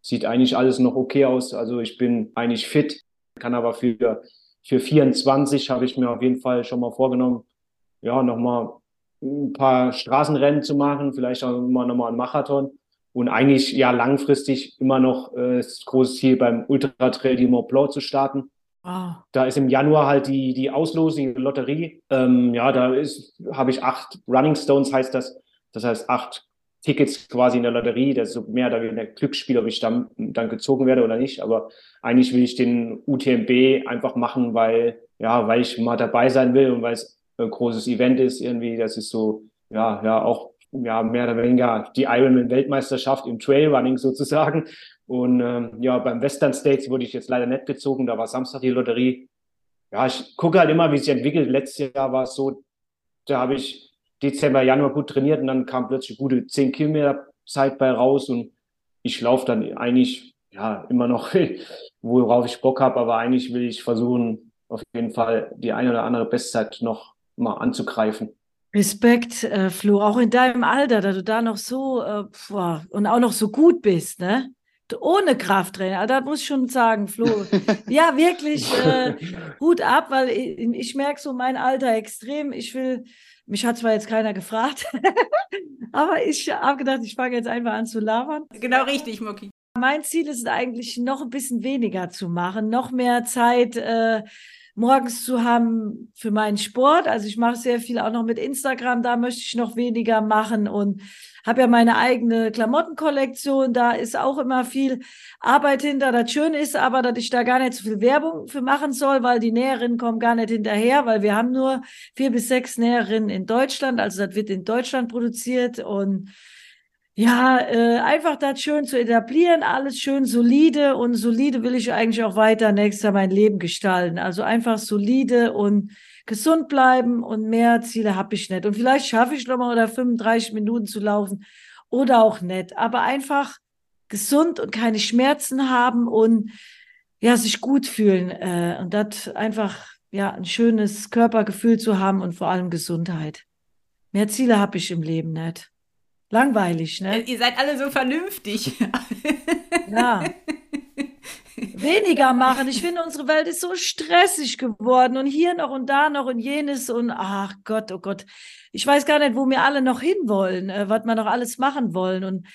Sieht eigentlich alles noch okay aus. Also ich bin eigentlich fit, kann aber für, für 24 habe ich mir auf jeden Fall schon mal vorgenommen, ja, nochmal ein paar Straßenrennen zu machen, vielleicht auch immer nochmal einen Marathon und eigentlich ja langfristig immer noch äh, das große Ziel beim Ultra Trail du Mont Blanc zu starten. Oh. Da ist im Januar halt die, die Auslosung, die Lotterie. Ähm, ja, da ist, habe ich acht Running Stones, heißt das. Das heißt acht Tickets quasi in der Lotterie. Das ist so mehr oder weniger Glücksspiel, ob ich dann, dann gezogen werde oder nicht. Aber eigentlich will ich den UTMB einfach machen, weil, ja, weil ich mal dabei sein will und weil es ein großes Event ist irgendwie. Das ist so, ja, ja, auch ja, mehr oder weniger die Ironman-Weltmeisterschaft im Trailrunning sozusagen. Und ähm, ja, beim Western States wurde ich jetzt leider nicht gezogen. Da war Samstag die Lotterie. Ja, ich gucke halt immer, wie es sich entwickelt. Letztes Jahr war es so, da habe ich Dezember, Januar gut trainiert und dann kam plötzlich gute 10 Kilometer Zeit bei raus und ich laufe dann eigentlich ja immer noch, worauf ich Bock habe, aber eigentlich will ich versuchen, auf jeden Fall die eine oder andere Bestzeit noch mal anzugreifen. Respekt, äh, Flo, auch in deinem Alter, da du da noch so äh, boah, und auch noch so gut bist, ne? Ohne Krafttraining, also, das muss ich schon sagen, Flo. ja, wirklich äh, Hut ab, weil ich, ich merke so mein Alter extrem. Ich will, mich hat zwar jetzt keiner gefragt, aber ich habe gedacht, ich fange jetzt einfach an zu labern. Genau richtig, Mucki. Mein Ziel ist eigentlich noch ein bisschen weniger zu machen, noch mehr Zeit äh, morgens zu haben für meinen Sport. Also ich mache sehr viel auch noch mit Instagram, da möchte ich noch weniger machen und habe ja meine eigene Klamottenkollektion, da ist auch immer viel Arbeit hinter. Das Schöne ist aber, dass ich da gar nicht so viel Werbung für machen soll, weil die Näherinnen kommen gar nicht hinterher, weil wir haben nur vier bis sechs Näherinnen in Deutschland, also das wird in Deutschland produziert und ja, äh, einfach das schön zu etablieren, alles schön solide und solide will ich eigentlich auch weiter nächstes Jahr mein Leben gestalten. Also einfach solide und gesund bleiben und mehr Ziele habe ich nicht. Und vielleicht schaffe ich nochmal oder 35 Minuten zu laufen oder auch nicht. Aber einfach gesund und keine Schmerzen haben und ja, sich gut fühlen äh, und das einfach ja ein schönes Körpergefühl zu haben und vor allem Gesundheit. Mehr Ziele habe ich im Leben nicht. Langweilig, ne? Ihr seid alle so vernünftig. ja. Weniger machen. Ich finde, unsere Welt ist so stressig geworden und hier noch und da noch und jenes und ach Gott, oh Gott. Ich weiß gar nicht, wo wir alle noch hinwollen, äh, was wir noch alles machen wollen. Und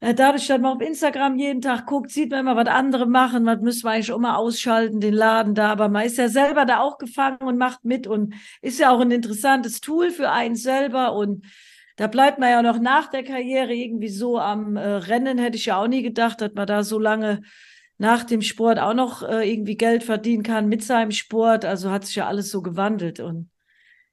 äh, dadurch, dass man auf Instagram jeden Tag guckt, sieht man immer, was andere machen. Was müssen wir eigentlich mal ausschalten, den Laden da. Aber man ist ja selber da auch gefangen und macht mit und ist ja auch ein interessantes Tool für einen selber und da bleibt man ja noch nach der Karriere irgendwie so am äh, Rennen. Hätte ich ja auch nie gedacht, dass man da so lange nach dem Sport auch noch äh, irgendwie Geld verdienen kann mit seinem Sport. Also hat sich ja alles so gewandelt und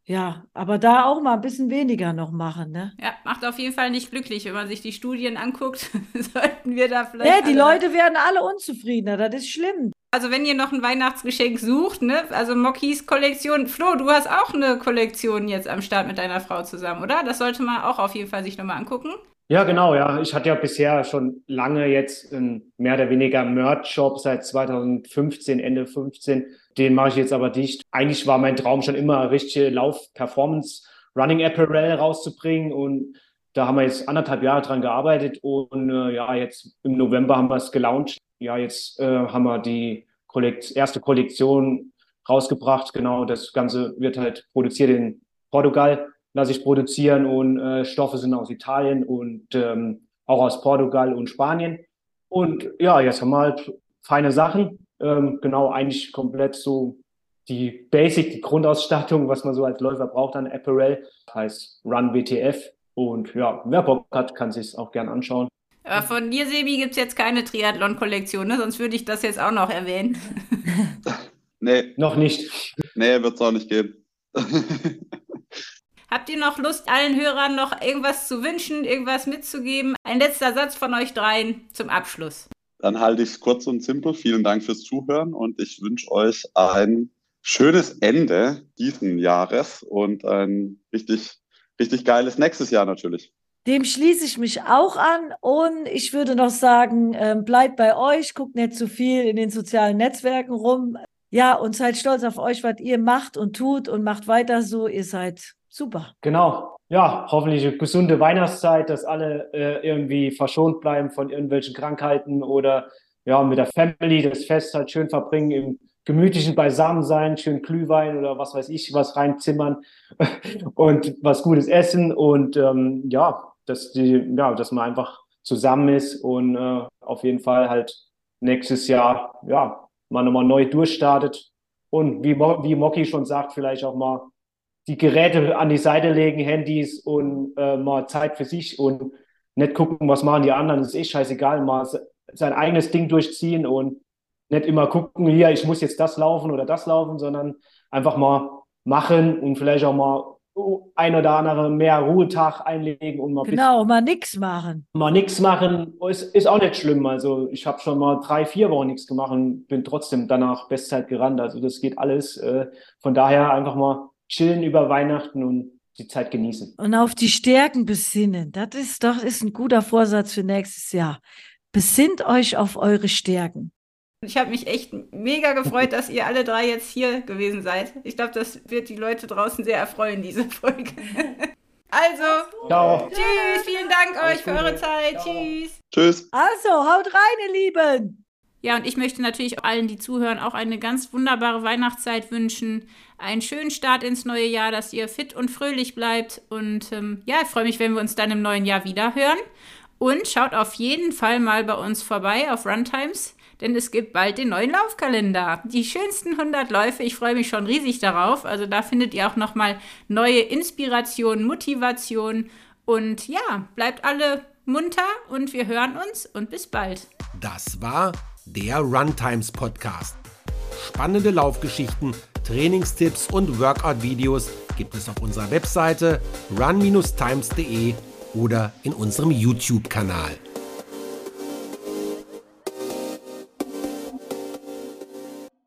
ja, aber da auch mal ein bisschen weniger noch machen, ne? Ja, macht auf jeden Fall nicht glücklich, wenn man sich die Studien anguckt. sollten wir da vielleicht. Ja, die Leute werden alle unzufriedener, das ist schlimm. Also wenn ihr noch ein Weihnachtsgeschenk sucht, ne, also Mockys Kollektion, Flo, du hast auch eine Kollektion jetzt am Start mit deiner Frau zusammen, oder? Das sollte man auch auf jeden Fall sich nochmal angucken. Ja, genau, ja. Ich hatte ja bisher schon lange jetzt mehr oder weniger Merch-Shop seit 2015, Ende 15. Den mache ich jetzt aber dicht. Eigentlich war mein Traum schon immer, richtige Lauf-Performance-Running-Apparel rauszubringen und da haben wir jetzt anderthalb Jahre dran gearbeitet und äh, ja, jetzt im November haben wir es gelauncht ja, jetzt äh, haben wir die Kollekt erste Kollektion rausgebracht. Genau, das Ganze wird halt produziert in Portugal, lasse ich produzieren und äh, Stoffe sind aus Italien und ähm, auch aus Portugal und Spanien. Und ja, jetzt haben wir halt feine Sachen. Ähm, genau, eigentlich komplett so die Basic, die Grundausstattung, was man so als Läufer braucht an Apparel, heißt Run WTF. Und ja, wer Bock hat, kann sich auch gern anschauen. Aber von dir, Sebi, gibt es jetzt keine Triathlon-Kollektion, ne? sonst würde ich das jetzt auch noch erwähnen. nee. Noch nicht. Nee, wird es auch nicht geben. Habt ihr noch Lust, allen Hörern noch irgendwas zu wünschen, irgendwas mitzugeben? Ein letzter Satz von euch dreien zum Abschluss. Dann halte ich es kurz und simpel. Vielen Dank fürs Zuhören und ich wünsche euch ein schönes Ende diesen Jahres und ein richtig, richtig geiles nächstes Jahr natürlich. Dem schließe ich mich auch an und ich würde noch sagen, äh, bleibt bei euch, guckt nicht zu viel in den sozialen Netzwerken rum. Ja, und seid stolz auf euch, was ihr macht und tut und macht weiter so. Ihr seid super. Genau. Ja, hoffentlich eine gesunde Weihnachtszeit, dass alle äh, irgendwie verschont bleiben von irgendwelchen Krankheiten oder ja, mit der Family das Fest halt schön verbringen im gemütlichen Beisammensein, schön Glühwein oder was weiß ich, was reinzimmern und was Gutes essen und ähm, ja, dass die, ja, dass man einfach zusammen ist und äh, auf jeden Fall halt nächstes Jahr, ja, mal nochmal neu durchstartet und wie, wie Moki schon sagt, vielleicht auch mal die Geräte an die Seite legen, Handys und äh, mal Zeit für sich und nicht gucken, was machen die anderen, das ist eh scheißegal, mal sein eigenes Ding durchziehen und nicht immer gucken, hier, ich muss jetzt das laufen oder das laufen, sondern einfach mal machen und vielleicht auch mal ein oder andere mehr Ruhetag einlegen und mal genau mal nichts machen. Mal nichts machen ist, ist auch nicht schlimm. Also ich habe schon mal drei, vier Wochen nichts gemacht und bin trotzdem danach Bestzeit gerannt. Also das geht alles. Äh, von daher einfach mal chillen über Weihnachten und die Zeit genießen. Und auf die Stärken besinnen. Das ist doch ist ein guter Vorsatz für nächstes Jahr. Besinnt euch auf eure Stärken. Ich habe mich echt mega gefreut, dass ihr alle drei jetzt hier gewesen seid. Ich glaube, das wird die Leute draußen sehr erfreuen, diese Folge. Also, Ciao. tschüss, vielen Dank euch für eure Zeit. Ciao. Tschüss. Tschüss. Also, haut rein, ihr Lieben. Ja, und ich möchte natürlich allen, die zuhören, auch eine ganz wunderbare Weihnachtszeit wünschen. Einen schönen Start ins neue Jahr, dass ihr fit und fröhlich bleibt. Und ähm, ja, ich freue mich, wenn wir uns dann im neuen Jahr wieder hören. Und schaut auf jeden Fall mal bei uns vorbei auf Runtimes denn es gibt bald den neuen Laufkalender. Die schönsten 100 Läufe, ich freue mich schon riesig darauf. Also da findet ihr auch nochmal neue Inspiration, Motivation und ja, bleibt alle munter und wir hören uns und bis bald. Das war der Runtimes Podcast. Spannende Laufgeschichten, Trainingstipps und Workout-Videos gibt es auf unserer Webseite run-times.de oder in unserem YouTube-Kanal.